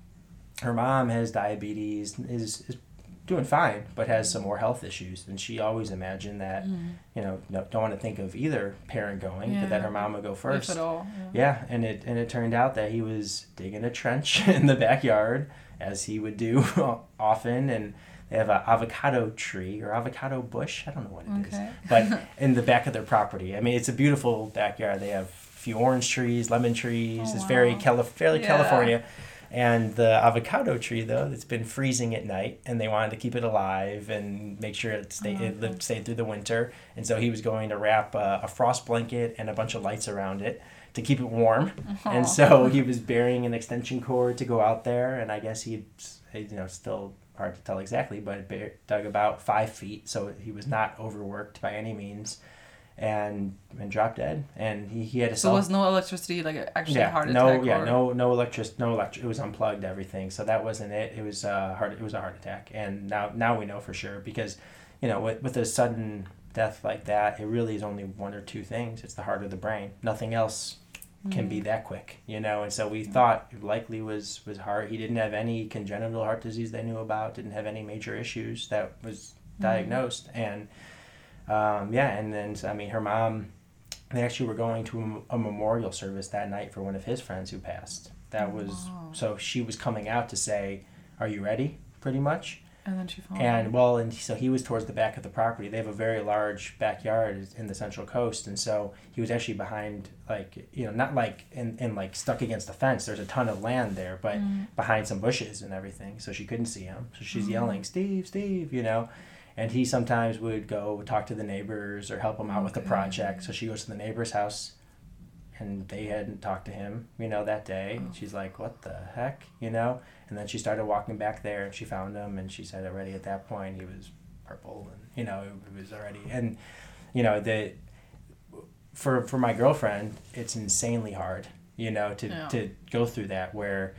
her mom has diabetes, is, is doing fine, but has some more health issues. And she always imagined that, Mhm. you know, no, don't want to think of either parent going, but that her mom would go first. If at all. Yeah, and it and it turned out that he was digging a trench [laughs] in the backyard, as he would do [laughs] often, and they have an avocado tree or avocado bush. I don't know what it is, Okay. but [laughs] in the back of their property. I mean, it's a beautiful backyard. They have a few orange trees, lemon trees. Oh, it's very wow. Cali- fairly Yeah. California. And the avocado tree, though, it's been freezing at night, and they wanted to keep it alive and make sure it stayed, Oh, it lived, oh. stayed through the winter. And so he was going to wrap a, a frost blanket and a bunch of lights around it to keep it warm. And so he was burying an extension cord to go out there, and I guess he, you know, still hard to tell exactly, but dug about five feet, so he was not overworked by any means, and and dropped dead. And he, he had a So was no electricity like actually yeah, a heart no, attack? yeah, or... no, no electric, no electric. It was unplugged everything, so that wasn't it. It was a heart. It was a heart attack, and now now we know for sure because, you know, with with a sudden death like that, it really is only one or two things. It's the heart or the brain. Nothing else can be hmm. that quick, you know. And so we hmm. thought it likely was was heart. He didn't have any congenital heart disease they knew about. Didn't have any major issues that was hmm. diagnosed, and um, yeah, and then I mean, her mom. They actually were going to a, a memorial service that night for one of his friends who passed. That was Wow. so she was coming out to say, "Are you ready?" Pretty much. And then she found And well, and so he was towards the back of the property. They have a very large backyard in the Central Coast, and so he was actually behind, like you know, not like in, in like stuck against the fence. There's a ton of land there, but Mm. behind some bushes and everything, so she couldn't see him. So she's Mhm. yelling, "Steve, Steve!" You know, and he sometimes would go talk to the neighbors or help them out with the Okay. project. So she goes to the neighbor's house, and they hadn't talked to him, you know, that day. Oh. She's like, "What the heck?" You know. And then she started walking back there, and she found him, and she said already at that point he was purple, and you know it was already, and you know the for for my girlfriend, it's insanely hard, you know, to Yeah. to go through that where.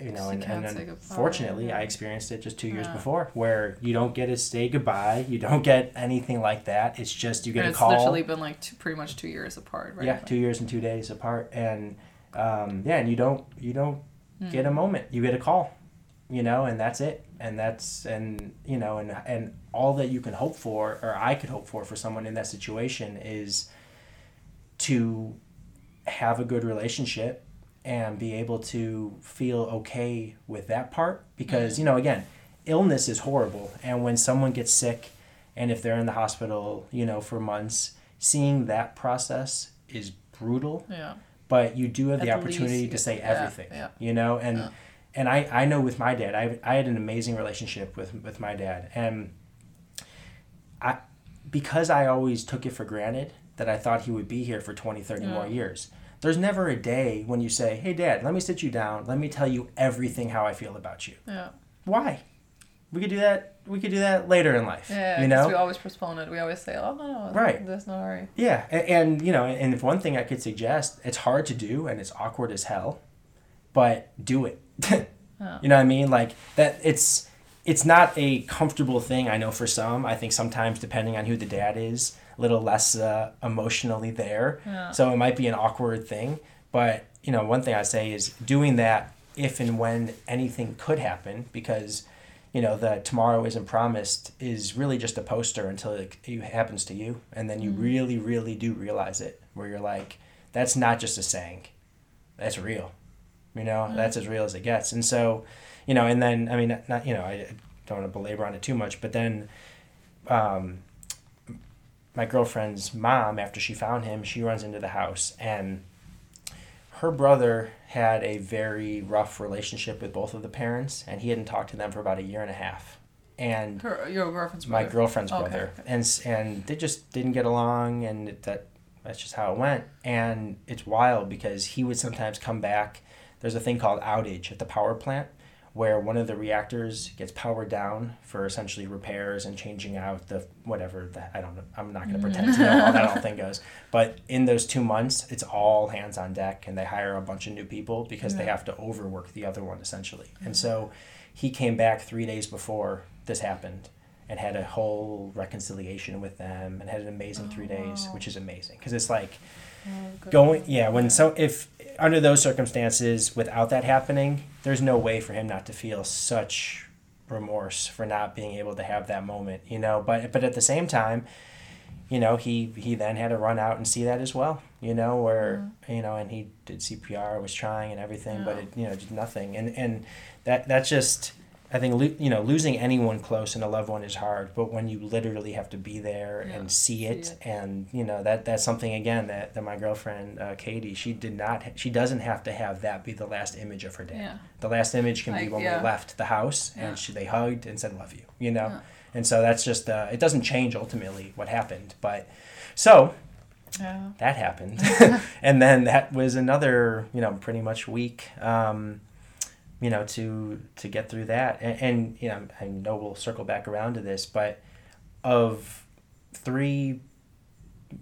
You know, and, and unfortunately. I experienced it just two years Yeah. before, where you don't get to say goodbye, you don't get anything like that. It's just you get and a it's call. It's literally been like two, pretty much two years apart, right? Yeah, two years and two days apart, and um, yeah, and you don't you don't Mm. get a moment. You get a call, you know, and that's it. And that's and you know, and and all that you can hope for, or I could hope for, for someone in that situation is to have a good relationship and be able to feel okay with that part because mm-hmm. you know again illness is horrible and when someone gets sick and if they're in the hospital you know for months seeing that process is brutal Yeah. but you do have the opportunity least to say yeah, everything yeah. you know and Yeah. and I, I know with my dad I, I had an amazing relationship with, with my dad and I because I always took it for granted that I thought he would be here for 20 30 more years there's never a day when you say hey dad let me sit you down let me tell you everything how I feel about you Yeah. why we could do that we could do that later in life Yeah. you know we always postpone it. We always say, "Oh no, no, Right. There's no hurry." Yeah, and, and you know, and if one thing I could suggest, it's hard to do and it's awkward as hell, but do it. [laughs] Yeah. You know what I mean? Like that. It's it's not a comfortable thing. I know for some. I think sometimes depending on who the dad is, a little less uh, emotionally there. Yeah. So it might be an awkward thing, but you know, one thing I say is doing that if and when anything could happen, because you know the tomorrow isn't promised is really just a poster until it, it happens to you, and then you mm. really, really do realize it, where you're like, that's not just a saying, that's real, you know, mm. that's as real as it gets, and so, you know, and then I mean, not you know, I don't want to belabor on it too much, but then. Um, my girlfriend's mom, after she found him, she runs into the house and her brother had a very rough relationship with both of the parents, and he hadn't talked to them for about a year and a half. And her, your girlfriend's brother. My girlfriend's okay. brother, and and they just didn't get along, and that that's just how it went. And it's wild because he would sometimes come back. There's a thing called outage at the power plant, where one of the reactors gets powered down for essentially repairs and changing out the whatever the, I don't know I'm not going to pretend to know how that whole thing goes [laughs] but in those two months it's all hands on deck and they hire a bunch of new people because yeah. they have to overwork the other one essentially mm-hmm. and so he came back three days before this happened and had a whole reconciliation with them and had an amazing three days wow. which is amazing because it's like oh, going yeah when so if under those circumstances, without that happening, there's no way for him not to feel such remorse for not being able to have that moment, you know. But but at the same time, you know, he he then had to run out and see that as well, you know, where mm-hmm. you know, and he did CPR, was trying and everything, yeah. but it you know did nothing, and and that that's just I think you know losing anyone close and a loved one is hard, but when you literally have to be there yeah, and see it, see it, and you know that that's something again that, that my girlfriend uh, Katie she did not she doesn't have to have that be the last image of her dad. Yeah. The last image can like, be when yeah. we left the house and she they hugged and said love you, you know, and so that's just uh, it doesn't change ultimately what happened, but so that happened, [laughs] [laughs] and then that was another you know pretty much week. Um, you know, to to get through that. And, and you know, I know we'll circle back around to this, but of three,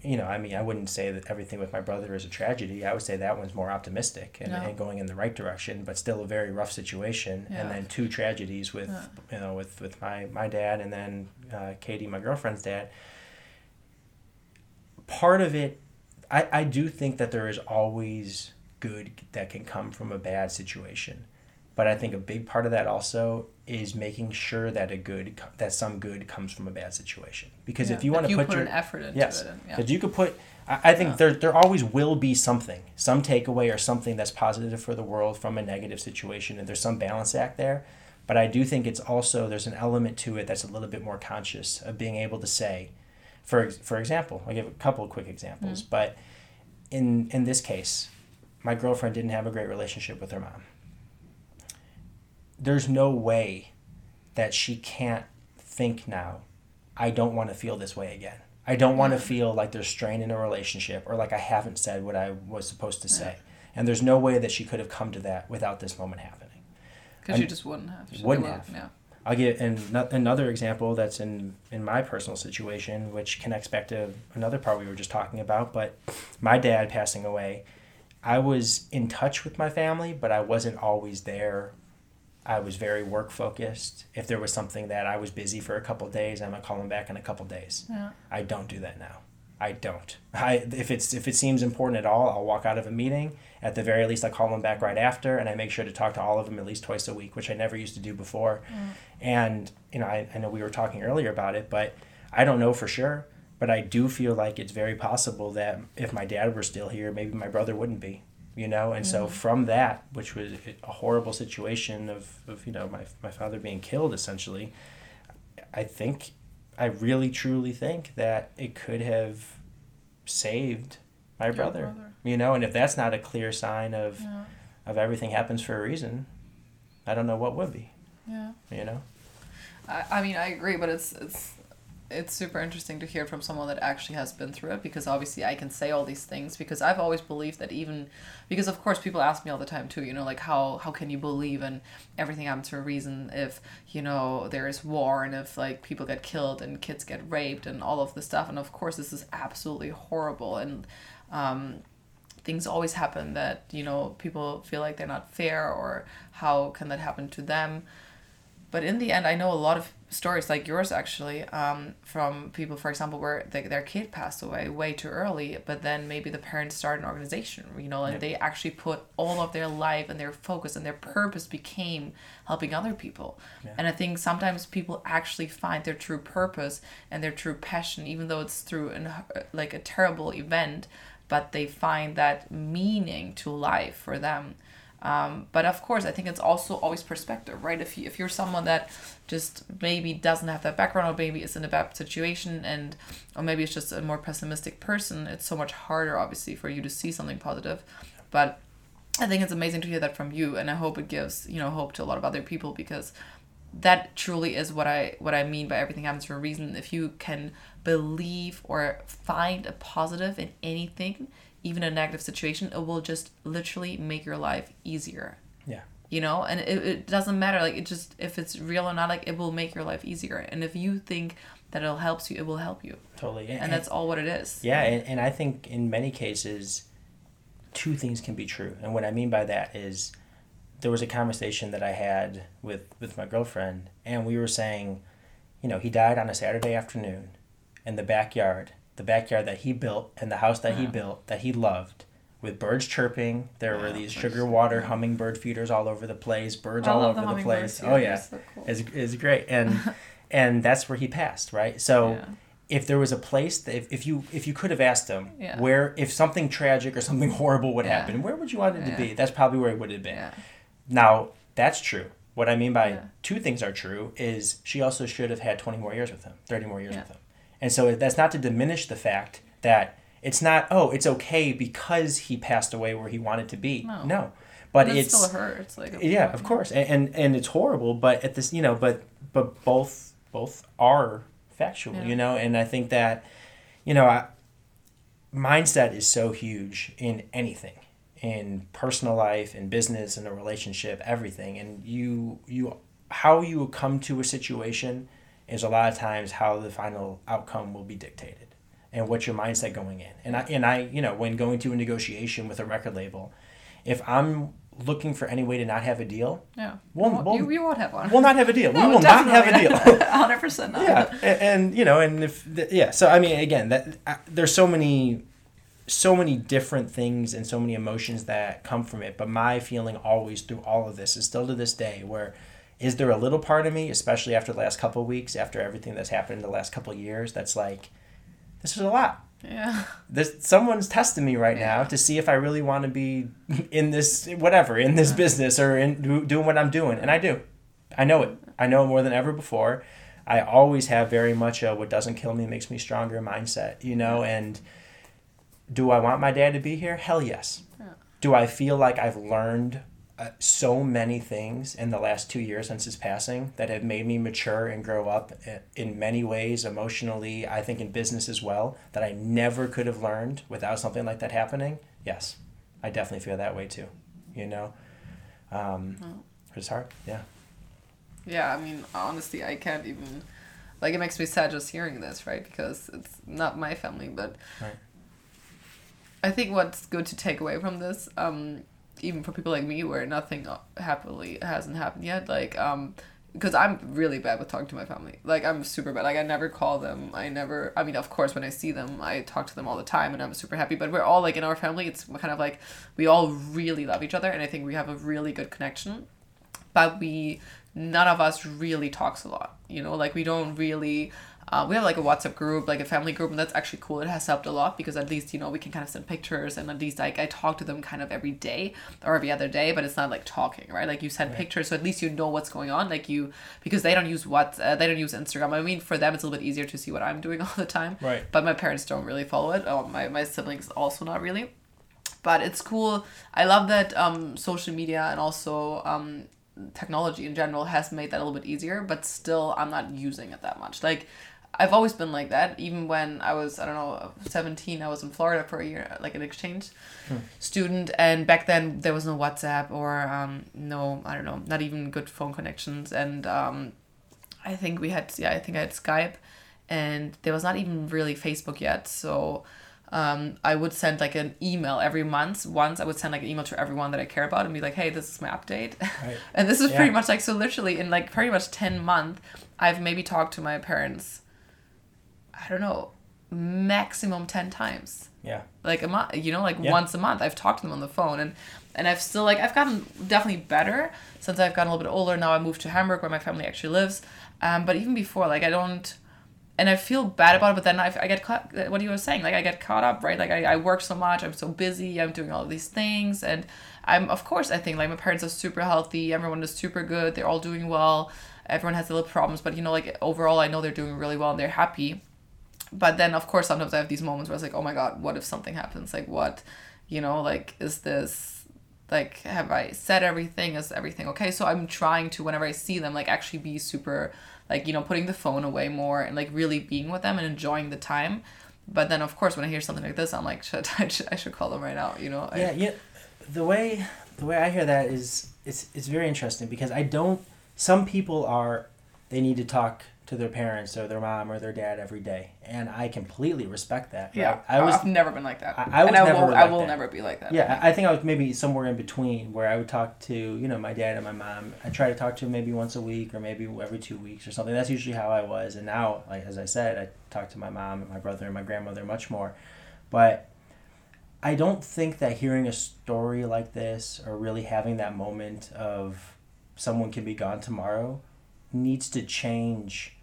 you know, I mean, I wouldn't say that everything with my brother is a tragedy. I would say that one's more optimistic and, no. and going in the right direction, but still a very rough situation. Yeah. And then two tragedies with, yeah. you know, with, with my, my dad and then uh, Katie, my girlfriend's dad. Part of it, I, I do think that there is always good that can come from a bad situation but I think a big part of that also is making sure that a good that some good comes from a bad situation. Because yeah, if you want to put, put, your effort into yes, it, because yeah. you could put. I, I think yeah. there there always will be something, some takeaway or something that's positive for the world from a negative situation, and there's some balance act there. But I do think it's also there's an element to it that's a little bit more conscious of being able to say, for for example, I'll give a couple of quick examples, mm-hmm. but in in this case, my girlfriend didn't have a great relationship with her mom there's no way that she can't think now, I don't want to feel this way again. I don't want to mm-hmm. feel like there's strain in a relationship or like I haven't said what I was supposed to say. And there's no way that she could have come to that without this moment happening. Because you just wouldn't have. She wouldn't have. Yeah. I'll give an, another example that's in, in my personal situation, which connects back to another part we were just talking about. But my dad passing away, I was in touch with my family, but I wasn't always there I was very work focused. If there was something that I was busy for a couple days, I'm gonna call them back in a couple days. Yeah. I don't do that now. I don't. I if it's if it seems important at all, I'll walk out of a meeting. At the very least, I call them back right after, and I make sure to talk to all of them at least twice a week, which I never used to do before. Mm. And you know, I, I know we were talking earlier about it, but I don't know for sure. But I do feel like it's very possible that if my dad were still here, maybe my brother wouldn't be you know? And mm-hmm. so from that which was a horrible situation of, of you know my, my father being killed essentially i think i really truly think that it could have saved my brother, brother, you know? And if that's not a clear sign of yeah. of everything happens for a reason i don't know what would be yeah. you know? I, I mean i agree but it's it's it's super interesting to hear from someone that actually has been through it because obviously I can say all these things because I've always believed that even because of course people ask me all the time too, you know, like how how can you believe in everything happens for a reason if, you know, there is war and if like people get killed and kids get raped and all of this stuff and of course this is absolutely horrible and um things always happen that, you know, people feel like they're not fair or how can that happen to them. But in the end I know a lot of stories like yours actually um, from people for example where the, their kid passed away way too early but then maybe the parents started an organization you know and Yeah. they actually put all of their life and their focus and their purpose became helping other people Yeah. and i think sometimes people actually find their true purpose and their true passion even though it's through an, like a terrible event but they find that meaning to life for them um, but of course, I think it's also always perspective, right? If you if you're someone that just maybe doesn't have that background, or maybe is in a bad situation, and or maybe it's just a more pessimistic person, it's so much harder, obviously, for you to see something positive. But I think it's amazing to hear that from you, and I hope it gives you know hope to a lot of other people because that truly is what I what I mean by everything happens for a reason. If you can believe or find a positive in anything, even a negative situation, it will just literally make your life easier. Yeah. You know, and it, it doesn't matter like it just if it's real or not, like it will make your life easier. And if you think that it'll help you, it will help you. Totally. And that's all what it is. Yeah, and, and I think in many cases, two things can be true. And what I mean by that is there was a conversation that I had with, with my girlfriend, and we were saying, you know, he died on a Saturday afternoon in the backyard, the backyard that he built and the house that he uh-huh. built that he loved. With birds chirping, there were these birds. sugar water hummingbird feeders all over the place, birds I all over the, hummingbirds, place. Oh they're yeah, so cool. is is great, and [laughs] and that's where he passed, right? So Yeah. if there was a place that if, if you if you could have asked him Yeah. where if something tragic or something [laughs] horrible would Yeah. happen where would you want it Yeah. to be that's probably where it would have been Yeah. now that's true what i mean by Yeah. two things are true is she also should have had 20 more years with him 30 more years Yeah. with him and so that's not to diminish the fact that it's not oh it's okay because he passed away where he wanted to be No. but And it it's still hurts. Like yeah of course and, and and it's horrible but at this you know but but both both are factual Yeah. you know and i think that you know I, mindset is so huge in anything in personal life in business in a relationship everything and you you how you come to a situation is a lot of times how the final outcome will be dictated and what's your mindset going in. And i and i you know when going to a negotiation with a record label if i'm looking for any way to not have a deal Yeah. We'll- Well, we'll- you, you won't have one. we'll not have a deal. We [laughs] will not have a deal. [laughs] 100% not. yeah. And, and you know and if yeah. So i mean again that uh, there's so many so many different things and so many emotions that come from it. But my feeling always through all of this is still to this day where is there a little part of me especially after the last couple of weeks after everything that's happened in the last couple of years that's like this is a lot Yeah. this someone's testing me right now to see if I really want to be [laughs] in this whatever in this business or in doing what I'm doing, and I do. I know it. I know it more than ever before. I always have very much a what doesn't kill me makes me stronger mindset, you know. And do I want my dad to be here? Hell yes. Yeah. Do I feel like I've learned uh, so many things in the last two years since his passing that have made me mature and grow up in many ways, emotionally, I think in business as well, that I never could have learned without something like that happening? Yes, I definitely feel that way too. You know, um, it's hard. Yeah. Yeah, I mean, honestly, I can't even. Like, it makes me sad just hearing this, right? Because it's not my family, but. Right. I think what's good to take away from this, um, even for people like me, where nothing happily hasn't happened yet, like, um, because I'm really bad with talking to my family. Like, I'm super bad. Like, I never call them. I never. I mean, of course, when I see them, I talk to them all the time, and I'm super happy. But we're all like in our family. It's kind of like we all really love each other, and I think we have a really good connection but we none of us really talks a lot you know like we don't really uh, we have like a whatsapp group like a family group and that's actually cool. It has helped a lot because at least you know we can kind of send pictures and at least like i talk to them kind of every day or every other day but it's not like talking right? Like you send pictures so at least you know what's going on. Like you because they don't use what uh, they don't use instagram. I mean for them it's a little bit easier to see what i'm doing [laughs] all the time Right. but my parents don't really follow it. Oh, my, my siblings also not really. But it's cool. I love that um, social media and also um, technology in general has made that a little bit easier, but still, I'm not using it that much. Like, I've always been like that. Even when I was, I don't know, 17, I was in Florida for a year, like an exchange student. And back then, there was no WhatsApp or um, no, I don't know, not even good phone connections. And um, I think we had, yeah, I think I had Skype. And there was not even really Facebook yet. So um, I would send like an email every month. Once I would send like an email to everyone that I care about and be like, hey, this is my update. [laughs] Right. and this is Yeah. pretty much like, so literally in like pretty much 10 months, I've maybe talked to my parents, I don't know, maximum 10 times. Yeah. like a month you know like Yeah. once a month i've talked to them on the phone and and i've still like i've gotten definitely better since i've gotten a little bit older. Now i moved to hamburg where my family actually lives. Um, but even before like i don't and i feel bad about it but then i, I get caught what you were saying like i get caught up right? Like I, I work so much i'm so busy i'm doing all of these things and i'm of course i think like my parents are super healthy everyone is super good they're all doing well everyone has little problems but you know like overall i know they're doing really well and they're happy but then of course sometimes I have these moments where it's like, oh my god, what if something happens? Like what, you know, like is this like have I said everything? Is everything okay? So I'm trying to whenever I see them like actually be super like, you know, putting the phone away more and like really being with them and enjoying the time. But then of course when I hear something like this, I'm like, shit, [laughs] I should, I should call them right now, you know? I- Yeah, yeah. The way the way I hear that is it's it's very interesting because I don't. Some people are they need to talk to their parents or their mom or their dad every day, and I completely respect that. right? Yeah, I was. I've never been like that. I- I was and I never will, I will that. never be like that. Yeah, I I think I was maybe somewhere in between where I would talk to, you know, my dad and my mom. I try to talk to them maybe once a week or maybe every two weeks or something. That's usually how I was. And now, like as I said, I talk to my mom and my brother and my grandmother much more. But I don't think that hearing a story like this or really having that moment of someone can be gone tomorrow needs to change.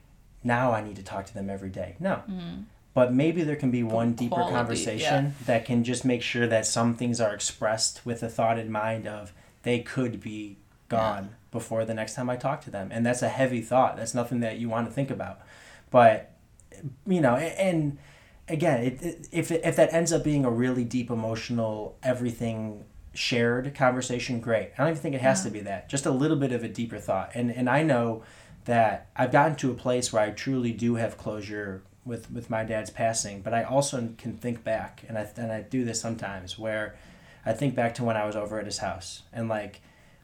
Now I need to talk to them every day. No. Mm-hmm. But maybe there can be one deeper quality, conversation that can just make sure that some things are expressed with a thought in mind of they could be gone before the next time I talk to them. And that's a heavy thought. That's nothing that you want to think about. But you know, and again, it, it, if it, if that ends up being a really deep emotional everything shared conversation, great. I don't even think it has to be that. Just a little bit of a deeper thought. And and I know that I've gotten to a place where I truly do have closure with with my dad's passing, but I also can think back, and I and I do this sometimes where I think back to when I was over at his house, and like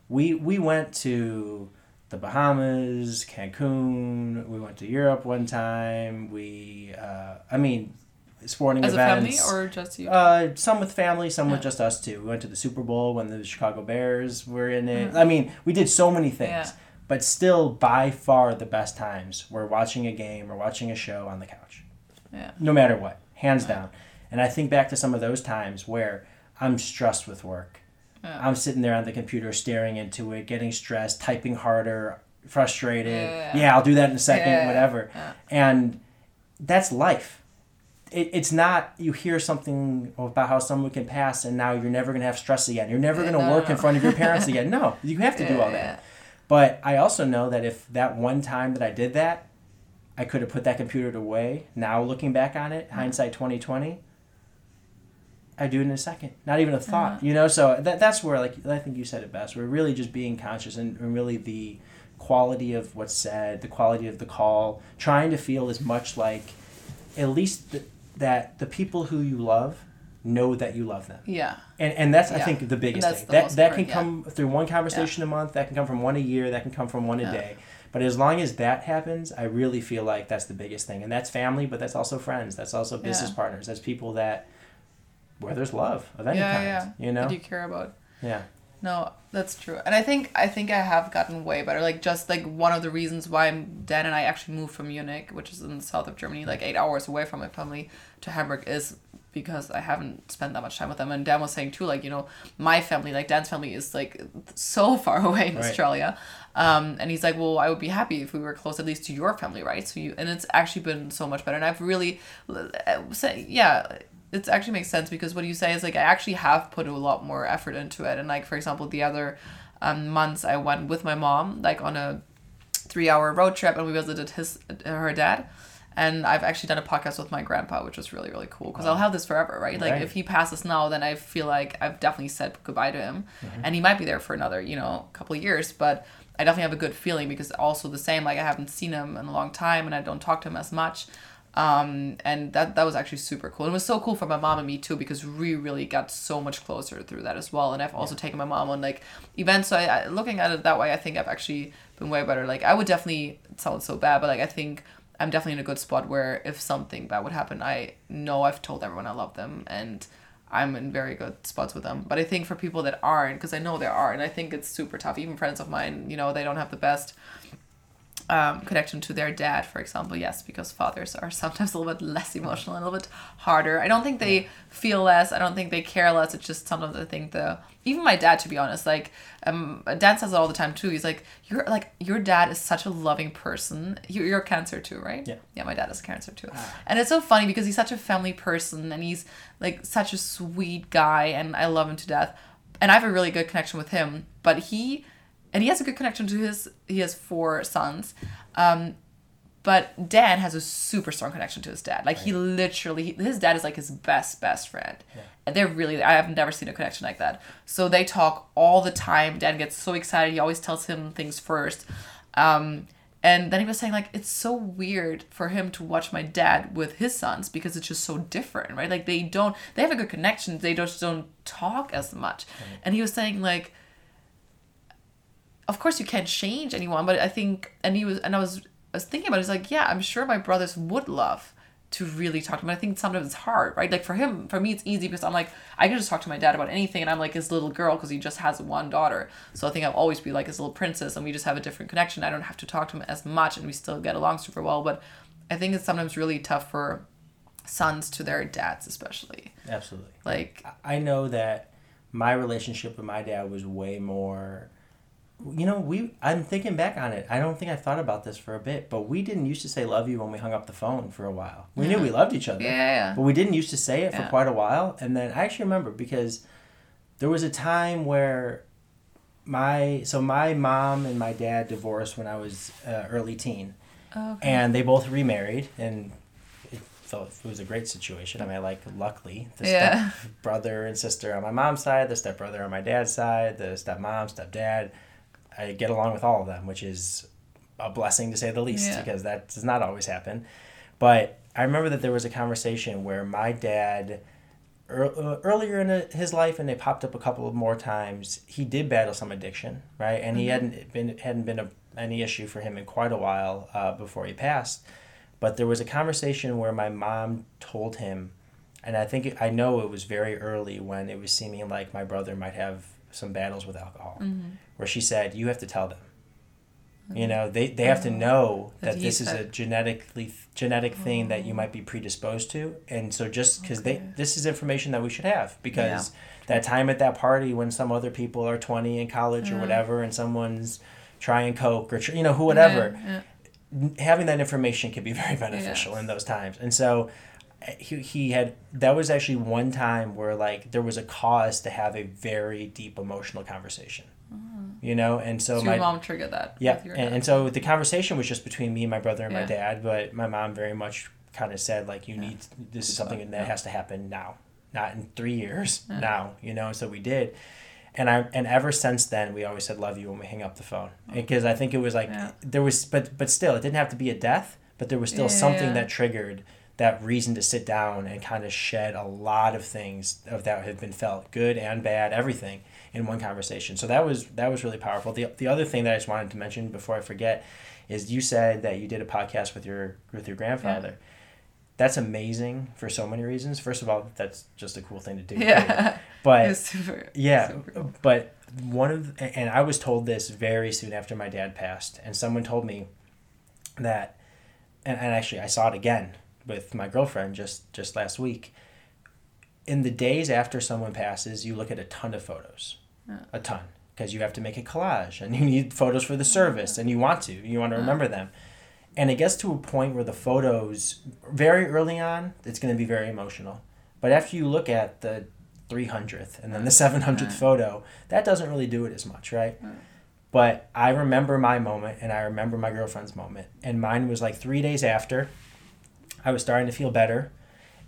we we went to the Bahamas, Cancun. We went to Europe one time. We, uh, I mean, sporting As a family events. or just you? Uh, some with family, some with just us two. We went to the Super Bowl when the Chicago Bears were in it. I mean, we did so many things. Yeah. But still, by far, the best times were watching a game or watching a show on the couch. Yeah. No matter what, hands down. And I think back to some of those times where I'm stressed with work. Yeah. I'm sitting there on the computer staring into it, getting stressed, typing harder, frustrated. Yeah. Yeah, I'll do that in a second, Yeah. whatever. Yeah. And that's life. It, it's not you hear something about how someone can pass and now you're never going to have stress again. You're never Yeah, going to no, work in front of your parents again. No, you have to [laughs] do all that. But I also know that if that one time that I did that, I could have put that computer away. Now looking back on it, hindsight 2020, I do it in a second. Not even a thought, Uh-huh. you know? So that, that's where, like, I think you said it best. We're really just being conscious and, and really the quality of what's said, the quality of the call, trying to feel as much like at least th- that the people who you love know that you love them. Yeah. And, and that's, I think, the biggest thing. the That, that can important, come through one conversation a month, that can come from one a year, that can come from one a Yeah. day. But as long as that happens, I really feel like that's the biggest thing. And that's family, but that's also friends. That's also business Yeah. partners. That's people that, where there's love of any Yeah, kind. yeah. You know? That you care about. yeah. No, that's true. And I think I think I have gotten way better. Like just like one of the reasons why Dan and I actually moved from Munich, which is in the south of Germany, like eight hours away from my family, to Hamburg is because I haven't spent that much time with them. And Dan was saying too, like, you know, my family, like Dan's family is like so [laughs] far away in Right. Australia. Um, and he's like, Well, I would be happy if we were close at least to your family, right? So you and it's actually been so much better. And I've really uh, say yeah, it actually makes sense because what you say is like I actually have put a lot more effort into it. And like for example, the other um, months I went with my mom like on a three hour road trip and we visited his her dad. And I've actually done a podcast with my grandpa, which was really, really cool because I'll have this forever, right? Like Right. if he passes now, then I feel like I've definitely said goodbye to him, and he might be there for another, you know, couple of years. But I definitely have a good feeling because also the same, like I haven't seen him in a long time, and I don't talk to him as much. Um, and that that was actually super cool. And it was so cool for my mom and me too because we really got so much closer through that as well. And I've also taken my mom on like events. So I, I, looking at it that way, I think I've actually been way better. Like I would definitely sound so bad, but like I think I'm definitely in a good spot where if something bad would happen, I know I've told everyone I love them and I'm in very good spots with them. But I think for people that aren't, because I know there are, and I think it's super tough. Even friends of mine, you know, they don't have the best um, connection to their dad, for example. Yes, because fathers are sometimes [laughs] a little bit less emotional and a little bit harder. I don't think they feel less. I don't think they care less. It's just sometimes I think the even my dad, to be honest, like um, dad says it all the time too. He's like, you're like your dad is such a loving person. You're, you're cancer too, right? Yeah. Yeah, my dad is cancer too, ah. and it's so funny because he's such a family person and he's like such a sweet guy, and I love him to death. And I have a really good connection with him, but he and he has a good connection to his he has four sons um, but Dan has a super strong connection to his dad. Like right. he literally, his dad is like his best best friend. Yeah. And they're really, I have never seen a connection like that. So they talk all the time. Dan gets so excited. He always tells him things first. Um, and then he was saying like it's so weird for him to watch my dad with his sons because it's just so different, right? Like they don't, they have a good connection. They just don't talk as much. Right. And he was saying like of course you can't change anyone, but I think and he was and I was I was thinking about it, he's like, yeah, I'm sure my brothers would love to really talk to him. I think sometimes it's hard, right? Like for him, for me, it's easy because I'm like, I can just talk to my dad about anything, and I'm like his little girl because he just has one daughter. So I think I'll always be like his little princess, and we just have a different connection. I don't have to talk to him as much, and we still get along super well. But I think it's sometimes really tough for sons to their dads, especially. Absolutely. Like I know that my relationship with my dad was way more you know, we I'm thinking back on it. I don't think I thought about this for a bit, but we didn't used to say love you when we hung up the phone for a while. We knew we loved each other. Yeah, yeah. But we didn't used to say it for quite a while. And then I actually remember because there was a time where my so my mom and my dad divorced when I was uh, early teen. Oh, okay. And they both remarried and it felt it was a great situation. I mean, like luckily the yeah. step brother and sister on my mom's side, the step brother on my dad's side, the step mom, step dad I get along with all of them, which is a blessing to say the least yeah. because that does not always happen. But I remember that there was a conversation where my dad uh, earlier in his life and it popped up a couple of more times he did battle some addiction right and mm-hmm. he hadn't been hadn't been a, any issue for him in quite a while uh, before he passed but there was a conversation where my mom told him and i think i know it was very early when it was seeming like my brother might have some battles with alcohol, mm-hmm. where she said, "You have to tell them." Mm-hmm. You know, they, they have to know that this is a genetically genetic thing oh. that you might be predisposed to, and so just because okay. they this is information that we should have because yeah. that time at that party when some other people are twenty in college or whatever, and someone's trying coke or you know who whatever, having that information can be [laughs] very beneficial yes. in those times, and so he, he had that was actually one time where like there was a cause to have a very deep emotional conversation mm-hmm. you know? And so, so my mom triggered that yeah and, and so the conversation was just between me and my brother and yeah. my dad but my mom very much kind of said like you yeah. need this is something that yeah. has to happen now not in three years now you know? So we did. And I and ever since then we always said love you when we hang up the phone. Because I think it was like there was but but still it didn't have to be a death but there was still something that triggered that reason to sit down and kind of shed a lot of things of that have been felt, good and bad, everything in one conversation. So that was that was really powerful. The, the other thing that I just wanted to mention before I forget is you said that you did a podcast with your with your grandfather. Yeah. That's amazing for so many reasons. First of all, that's just a cool thing to do. Yeah. [laughs] But super, yeah, super cool. but one of and I was told this very soon after my dad passed, and someone told me that, and, and actually I saw it again with my girlfriend just just last week. In the days after someone passes, you look at a ton of photos, yeah. a ton, because you have to make a collage and you need photos for the service and you want to you want to remember them, and it gets to a point where the photos very early on it's going to be very emotional, but after you look at the 300th and then the 700th photo, that doesn't really do it as much, right? But I remember my moment and I remember my girlfriend's moment. And mine was like three days after. I was starting to feel better,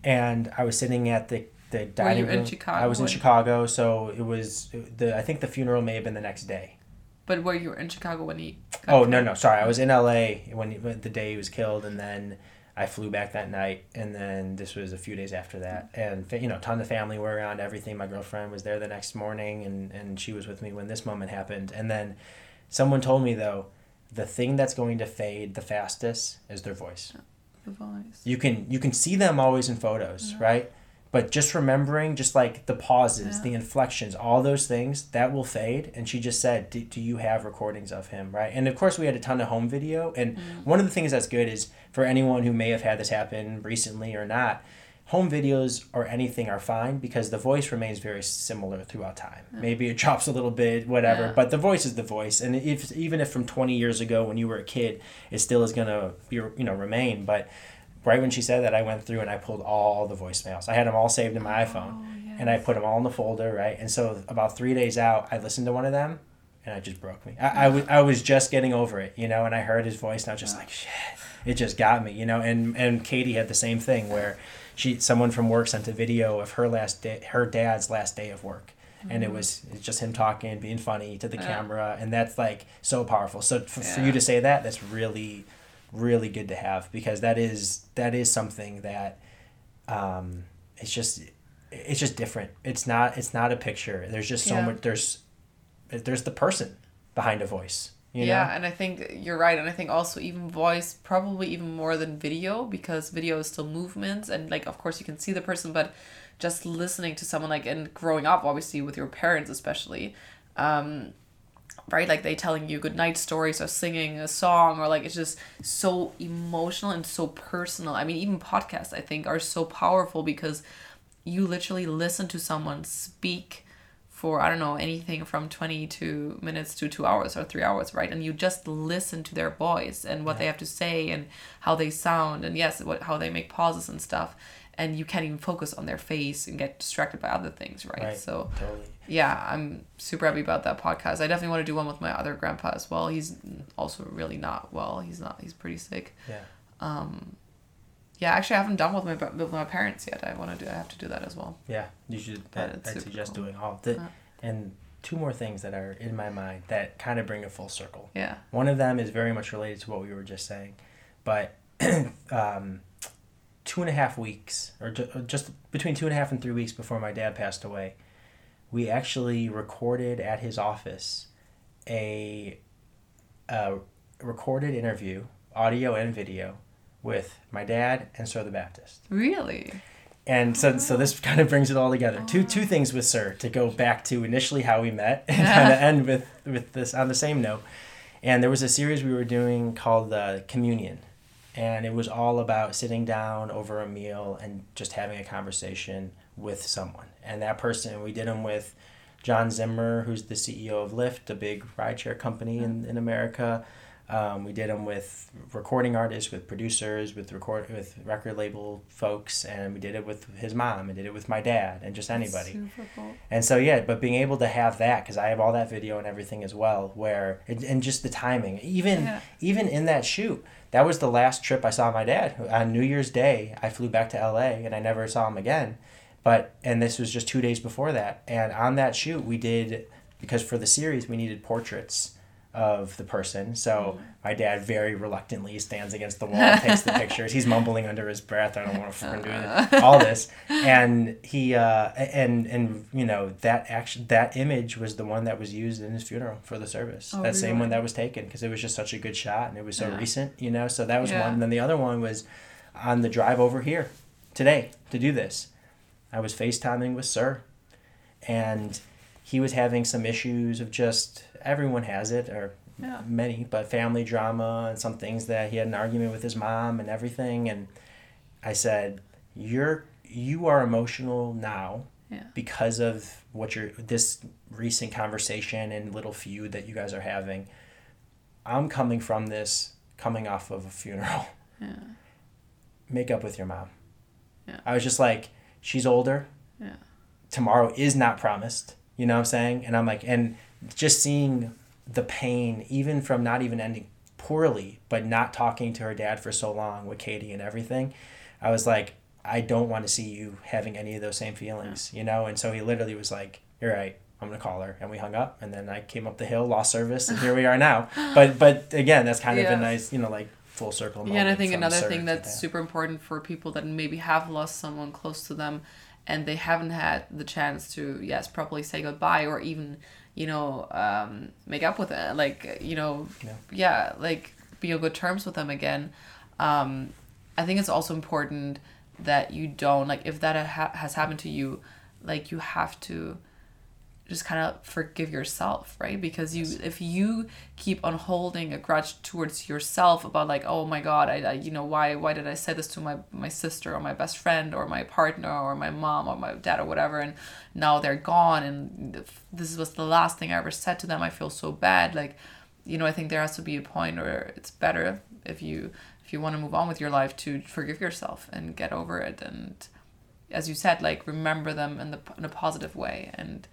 and I was sitting at the the dining room. in Chicago? I was in Chicago, so it was the. I think the funeral may have been the next day. But were you were in Chicago when he? Oh no no sorry I was in L.A. when, he, when the day he was killed, and then I flew back that night, and then this was a few days after that, and you know, a ton of family were around. Everything. My girlfriend was there the next morning, and and she was with me when this moment happened. And then, someone told me though, the thing that's going to fade the fastest is their voice. Oh. You can you can see them always in photos, right? But just remembering, just like the pauses, Yeah. the inflections, all those things, that will fade. And she just said, do, do you have recordings of him, right? And of course, we had a ton of home video. And mm. one of the things that's good is for anyone who may have had this happen recently or not, home videos or anything are fine because the voice remains very similar throughout time. Maybe it [laughs] drops a little bit, whatever, Yeah. but the voice is the voice. And if even if from 20 years ago when you were a kid, it still is going to be, you know, remain. But right when she said that, I went through and I pulled all the voicemails. I had them all saved in my oh, iPhone Oh, and I put them all in the folder, right? And so about three days out, I listened to one of them, and it just broke me. I, I, was, was just getting over it, you know, and I heard his voice, and I was just like, shit, it just got me, you know. And and Katie had the same thing where she, someone from work sent a video of her last day, her dad's last day of work. And it was it's just him talking, being funny to the Yeah. camera, and that's like so powerful. So for, for you to say that, that's really, really good to have because that is that is something that um, it's just it's just different. It's not it's not a picture. There's just so Yeah. much. There's there's the person behind a voice. You yeah, know? and I think you're right, and I think also even voice probably even more than video because video is still movements and like of course you can see the person, but just listening to someone like and growing up obviously with your parents especially, um, right? Like they telling you good night stories or singing a song or like it's just so emotional and so personal. I mean even podcasts I think are so powerful because you literally listen to someone speak for I don't know anything from 22 minutes to 2 hours or 3 hours right? And you just listen to their voice and what they have to say and how they sound and yes what how they make pauses and stuff. And you can't even focus on their face and get distracted by other things right, Right. so Totally. yeah i'm super happy about that podcast. I definitely want to do one with my other grandpa as well. He's also really not well. He's not he's pretty sick. Yeah. Um, yeah actually i haven't done with my with my parents yet i want to do i have to do that as well Yeah. You should. That, I'd suggest cool. doing all the Yeah. and two more things that are in my mind that kind of bring it full circle. yeah One of them is very much related to what we were just saying, but [clears throat] um, two and a half weeks, or just between two and a half and three weeks before my dad passed away, we actually recorded at his office a, a recorded interview, audio and video, with my dad and Sir the Baptist. really And so, so this kind of brings it all together. Two two things with Sir to go back to initially how we met and [laughs] kind of end with with this on the same note. And there was a series we were doing called uh, Communion, and it was all about sitting down over a meal and just having a conversation with someone. And that person, we did them with John Zimmer, who's the CEO of Lyft, a big rideshare company in, in America. Um, we did them with recording artists, with producers, with record with record label folks, and we did it with his mom, and did it with my dad, and just anybody. Super cool. And so yeah, but being able to have that because I have all that video and everything as well, where and, and just the timing, even Yeah. even in that shoot, that was the last trip I saw my dad on New Year's Day. I flew back to L.A. and I never saw him again. But and this was just two days before that, and on that shoot we did because for the series we needed portraits of the person. So my dad very reluctantly stands against the wall, takes the [laughs] pictures. He's mumbling under his breath. I don't want to [laughs] do it. All this, and he uh, and and you know that action that image was the one that was used in his funeral for the service. Oh, that same one that was taken because it was just such a good shot and it was so Yeah. recent. You know, so that was Yeah. one. And then the other one was on the drive over here today to do this. I was FaceTiming with Sir, and he was having some issues of just everyone has it or Yeah. many, but family drama and some things that he had an argument with his mom and everything. And I said, "You're you are emotional now Yeah. because of what you're this recent conversation and little feud that you guys are having. I'm coming from this coming off of a funeral. Yeah. Make up with your mom." Yeah. I was just like, "She's older." Yeah. tomorrow is not promised. You know what I'm saying? And I'm like, and just seeing the pain, even from not even ending poorly, but not talking to her dad for so long with Katie and everything, I was like, I don't want to see you having any of those same feelings, you know? And so he literally was like, You're right. I'm gonna call her, and we hung up, and then I came up the hill, lost service, and here we are now. [laughs] But but again, that's kind of a nice, you know, like full circle. Yeah, and I think another thing that's that. super important for people that maybe have lost someone close to them and they haven't had the chance to, yes, properly say goodbye or even, you know, um, make up with it. Like, you know, Yeah. yeah, like be on good terms with them again. Um, I think it's also important that you don't like if that ha- has happened to you, like you have to just kind of forgive yourself, right? Because you if you keep on holding a grudge towards yourself about like, oh my god, I, I you know why why did I say this to my my sister or my best friend or my partner or my mom or my dad or whatever, and now they're gone and this was the last thing I ever said to them. I feel so bad. Like, you know, I think there has to be a point where it's better if you if you want to move on with your life to forgive yourself and get over it and as you said like remember them in the in a positive way and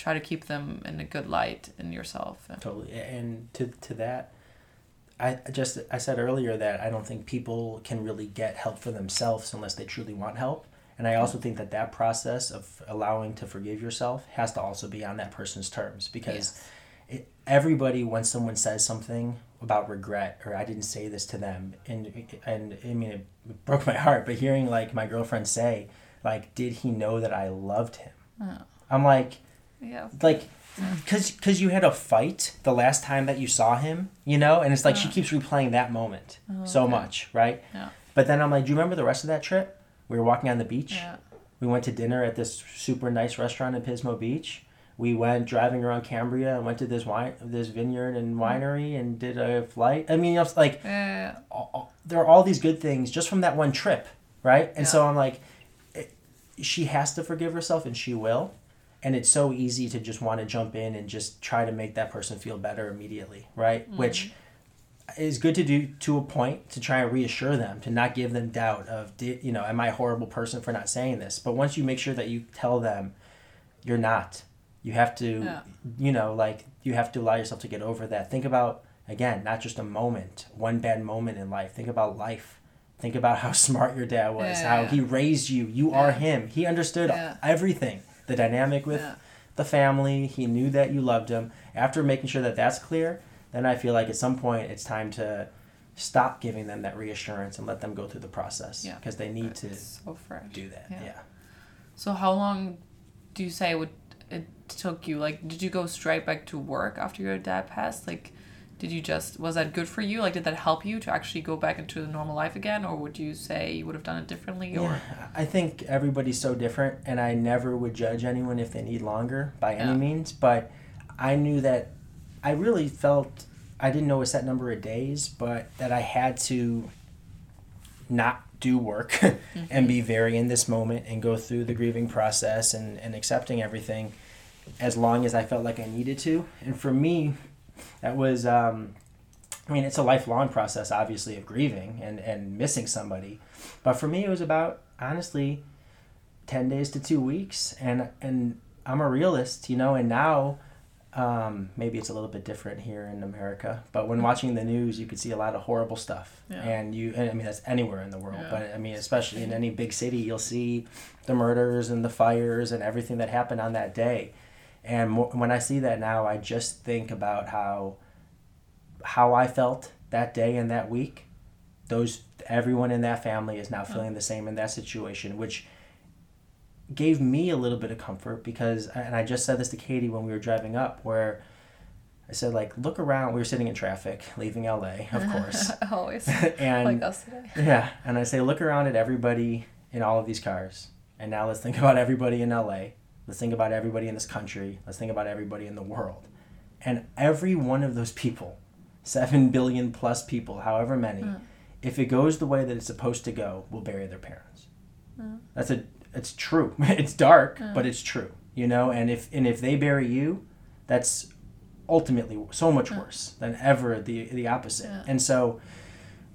try to keep them in a good light in yourself Totally. And to to that, I just I said earlier that I don't think people can really get help for themselves unless they truly want help. And I also think that that process of allowing to forgive yourself has to also be on that person's terms because it, everybody when someone says something about regret or I didn't say this to them and and I mean it broke my heart but hearing like my girlfriend say like did he know that I loved him Oh. I'm like yeah. Like because because you had a fight the last time that you saw him you know? And it's like she keeps replaying that moment oh, so okay. much right? Yeah. but then i'm like do you remember the rest of that trip? We were walking on the beach. Yeah. We went to dinner at this super nice restaurant in pismo beach. We went driving around cambria and went to this wine this vineyard and mm-hmm. winery and did a flight. I mean you know, it's like yeah all- there are all these good things just from that one trip, right? And so I'm like, it, she has to forgive herself, and she will. And it's so easy to just want to jump in and just try to make that person feel better immediately, right? Mm-hmm. Which is good to do to a point to try and reassure them, to not give them doubt of, you know, am I a horrible person for not saying this? But once you make sure that you tell them, you're not. You have to, Yeah. you know, like you have to allow yourself to get over that. Think about again, not just a moment, one bad moment in life. Think about life. Think about how [laughs] smart your dad was, Yeah, how yeah. he raised you. You are him. He understood everything. The dynamic with Yeah. the family. He knew that you loved him. After making sure that that's clear, then I feel like at some point it's time to stop giving them that reassurance and let them go through the process Yeah. because they need to so do that. Yeah. yeah. so how long do you say would it took you like did you go straight back to work after your dad passed like did you just was that good for you like did that help you to actually go back into the normal life again or would you say you would have done it differently or Yeah, I think everybody's so different, and I never would judge anyone if they need longer by any means. But I knew that I really felt I didn't know a set number of days, but that I had to not do work [laughs] and be mm-hmm. very in this moment and go through the grieving process and, and accepting everything as long as I felt like I needed to. And for me, that was um, I mean, it's a lifelong process, obviously, of grieving and, and missing somebody. But for me, it was about honestly ten days to two weeks, and and I'm a realist, you know. And now, um, maybe it's a little bit different here in America. But when watching the news, you could see a lot of horrible stuff, Yeah. and you. And I mean, that's anywhere in the world, Yeah. but I mean, especially in any big city, you'll see the murders and the fires and everything that happened on that day. And when I see that now, I just think about how how I felt that day and that week. Those everyone in that family is now mm. feeling the same in that situation, which gave me a little bit of comfort because and I just said this to Katie when we were driving up where I said like look around. We were sitting in traffic leaving LA of course. [laughs] Always. [laughs] And like us today. yeah, and I say, look around at everybody in all of these cars, and now let's think [laughs] about everybody in LA. Let's think about everybody in this country. Let's think about everybody in the world, and every one of those people, seven billion plus people, however many, mm. if it goes the way that it's supposed to go, will bury their parents. Mm. That's a. It's true. [laughs] It's dark, mm. but it's true. You know, and if and if they bury you, that's ultimately so much worse than ever the the opposite. Yeah. And so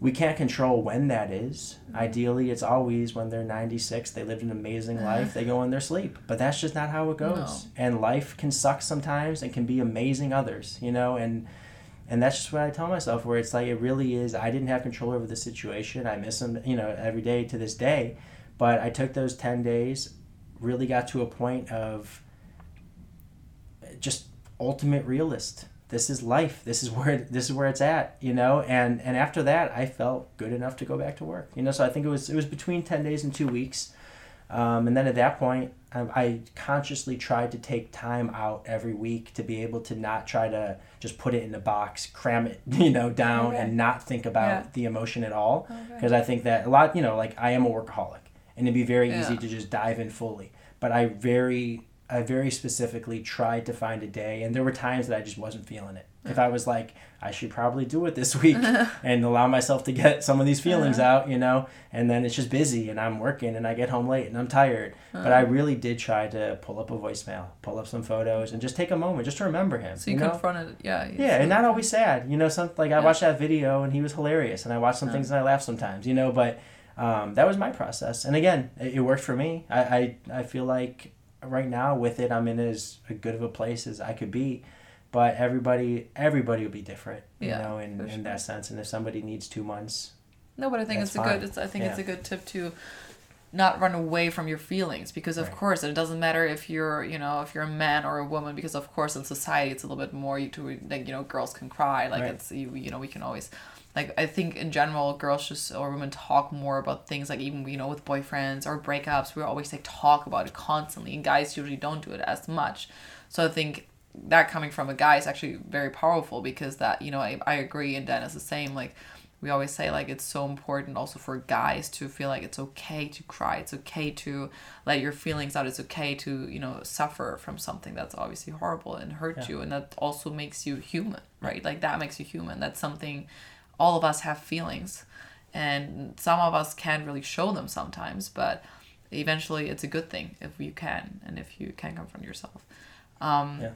we can't control when that is. Ideally, it's always when they're 96, they lived an amazing uh-huh. life, they go in their sleep. But that's just not how it goes. And life can suck sometimes and can be amazing others, you know, and and that's just what I tell myself where it's like it really is I didn't have control over the situation. I miss them, you know, every day to this day. But I took those 10 days, really got to a point of just ultimate realist this is life this is [laughs] where this is where it's at you know and and after that i felt good enough to go back to work you know so i think it was it was between 10 days and two weeks Um, and then at that point, I, I consciously tried to take time out every week to be able to not try to just put it in a box, cram it, [laughs] you know, down Okay. and not think about Yeah. the emotion at all. Okay. Because I think that a lot, you know, like I am a workaholic and it'd be very easy to just dive in fully. But I very, I very specifically tried to find a day, and there were times that I just wasn't feeling it. If I was like, I should probably do it this [laughs] week [laughs] and allow myself to get some of these feelings out, you know, and then it's just busy and I'm working and I get home late and I'm tired. But I really did try to pull up a voicemail, pull up some photos, and just take a moment just to remember him. So you, know? confronted, yeah. Yeah, and not always sad. You know, some like I Yeah. watched that video and he was hilarious, and I watched some things and I laughed sometimes. You know, but um, that was my process, and again, it, it worked for me. I, I I feel like right now with it, I'm in as good of a place as I could be. But everybody, everybody will be different, you Yeah, know, in, for in that sense. And if somebody needs two months, No, but I think it's a fine. good. It's, I think it's a good tip to not run away from your feelings because of Right. course it doesn't matter if you're you know if you're a man or a woman because of course in society it's a little bit more you to like you know girls can cry like Right. it's you, you know we can always like I think in general girls just or women talk more about things like even you know with boyfriends or breakups we always like talk about it constantly and guys usually don't do it as much. So I think that coming from a guy is actually very powerful because that you know I, I agree and Dennis is the same like we always say like it's so important also for guys to feel like it's okay to cry it's okay to let your feelings out it's okay to you know suffer from something that's obviously horrible and hurt Yeah. you and that also makes you human right? Like that makes you human. That's something all of us have feelings and some of us can't really show them sometimes but eventually it's a good thing if you can and if you can confront yourself um, Yeah.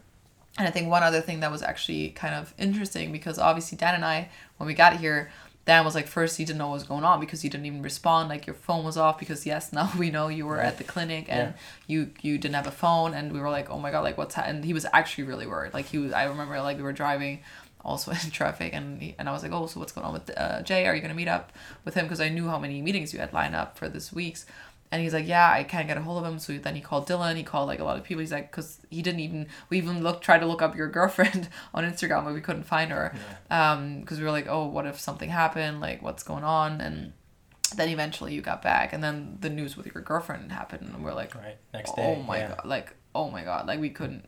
and I think one other thing that was actually kind of interesting because obviously Dan and I, when we got here, Dan was like, first he didn't know what was going on because you didn't even respond, like your phone was off because yes, [laughs] now we know you were at the clinic and you you didn't have a phone and we were like, oh my god, like what's? And he was actually really worried. Like he was, I remember like we were driving also [laughs] in traffic and he, and I was like, oh, so what's going on with uh, Jay? Are you gonna meet up with him? Because I knew how many meetings you had lined up for this week's. And he's like, yeah, I can't get a hold of him. So then he called Dylan. He called like a lot of people. He's like, because he didn't even. We even looked, tried to look up your [laughs] girlfriend on Instagram, but we couldn't find her. Um, because we were like, oh, what if something happened? Like, what's going on? And then eventually you got back, and then the news with your girlfriend happened, and we're like, right next day. oh my yeah. god, like, oh my god, like we couldn't.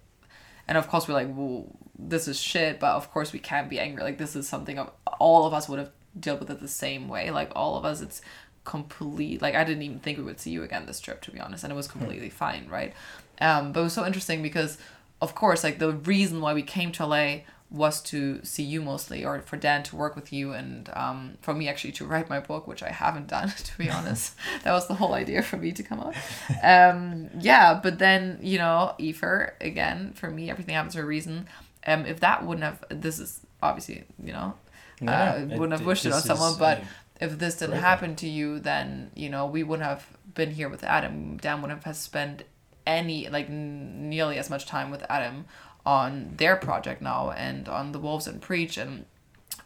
And of course we're like, well, this is shit, but of course we can't be angry. Like this is something of all of us would have dealt with it the same way. Like all of us, it's complete. Like I didn't even think we would see you again this trip, to be honest, and it was completely fine, right? Um, but it was so interesting because, of course, like the reason why we came to LA was to see you mostly, or for Dan to work with you, and um, for me actually to write my book, which I haven't done, [laughs] to be [laughs] honest. that was the whole idea for me to come out. Um, yeah, but then you know, Efer again for me, everything happens for a reason. Um, if that wouldn't have, this is obviously you know, No, uh, wouldn't have wished it on someone, but if this didn't Great. happen to you, then you know we wouldn't have been here with Adam. Dan wouldn't have spent any like n- nearly as much time with Adam on their project now and on the Wolves and Preach, and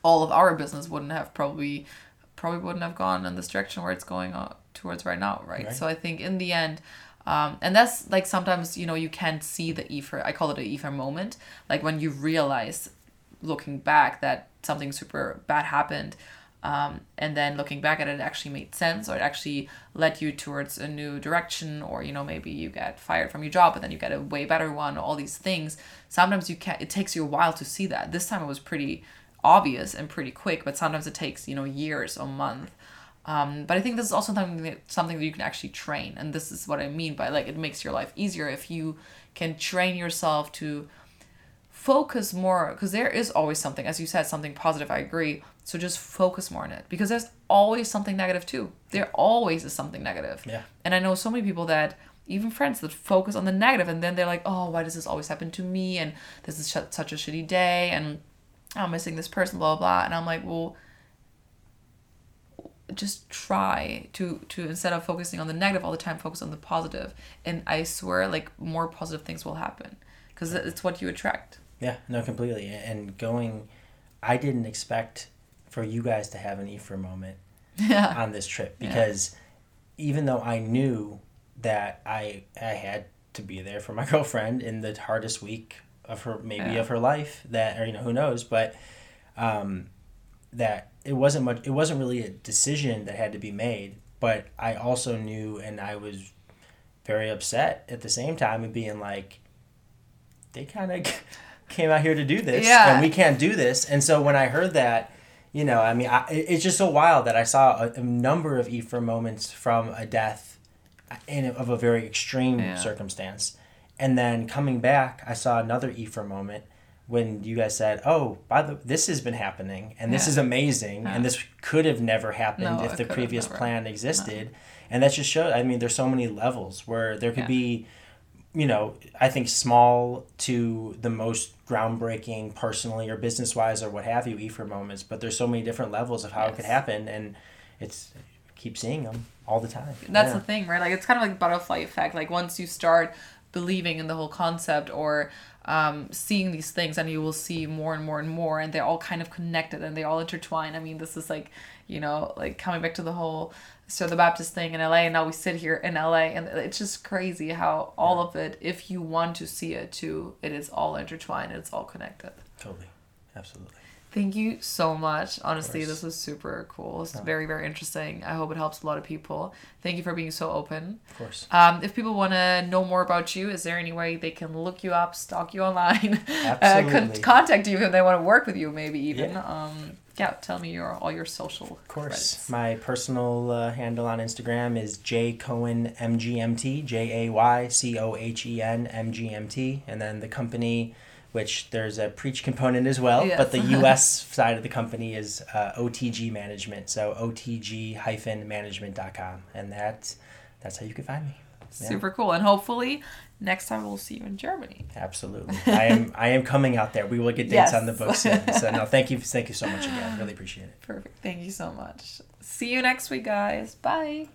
all of our business wouldn't have probably probably wouldn't have gone in this direction where it's going on towards right now, right? Right. So I think in the end. Um, and that's like sometimes you know you can't see the ether. I call it a ether moment, like when you realize looking back that something super bad happened um, and then looking back at it, it actually made sense or it actually led you towards a new direction or you know maybe you get fired from your job but then you get a way better one all these things sometimes you can't it takes you a while to see that this time it was pretty obvious and pretty quick but sometimes it takes you know years or month um, but I think this is also something that, something that you can actually train, and this is what I mean by like it makes your life easier if you can train yourself to focus more because there is always something as you said something positive i agree so just focus more on it because there's always something negative too. There always is something negative. Yeah. and i know so many people that even friends that focus on the negative and then they're like oh why does this always happen to me? And this is sh- such a shitty day and i'm missing this person blah blah blah. And i'm like well just try to to instead of focusing on the negative all the time focus on the positive and i swear like more positive things will happen because it's what you attract Yeah, no, completely. And going, I didn't expect for you guys to have an Ephraim moment yeah [laughs] on this trip Yeah. because even though I knew that I I had to be there for my [laughs] girlfriend in the hardest week of her maybe Yeah. of her life that or you know who knows but um that it wasn't much it wasn't really a decision that had to be made but I also knew and I was very upset at the same time and being like, they kind of [laughs] came out here to do this, Yeah. and we can't do this. And so when I heard that, you know, I mean, I, it's just so wild that I saw a, a number of Ephraim moments from a death uh, in a, of a very extreme Yeah. circumstance, and then coming back, I saw another Ephraim moment when you guys said, "Oh, by the this has been happening, and this Yeah. is amazing, Yeah. and this could have never happened No, if the previous plan existed." And that just shows. I mean, there's so many levels where there could Yeah. be, you know, I think small to the most groundbreaking, personally or business wise or what have you, Ephraim moments. But there's so many different levels of how it could happen, and it's keep seeing them all the time. That's the thing, right? Like it's kind of like butterfly effect. Like once you start believing in the whole concept or um, seeing these things, and you will see more and more and more, and they're all kind of connected and they all intertwine. I mean, this is like, you know, like coming back to the whole Sir the Baptist thing in LA, and now we sit here in LA, and it's just crazy how all of it, if you want to see it too, it is all intertwined. It's all connected. totally, absolutely. Thank you so much. Honestly, this was super cool. It's very, very interesting. I hope it helps a lot of people. Thank you for being so open. Of course. Um, if people want to know more about you, is there any way they can look you up, stalk you online, [laughs] uh, con- contact you if they want to work with you, maybe even? Yeah. Um, yeah, tell me your all your social. Of course. credits. My personal uh, handle on Instagram is Jay Cohen MGMT, J A Y C O H E N M G M T, and then the company, which there's a preach component as well, Yes. but the U.S. [laughs] side of the company is uh, OTG Management, so OTG-management.com, and that that's how you can find me. Yeah. Super cool, and hopefully next time we'll see you in Germany. Absolutely, I am [laughs] I am coming out there. We will get dates Yes. on the books. soon. So no, [laughs] thank you, thank you so much again. Really appreciate it. Perfect. Thank you so much. See you next week, guys. Bye.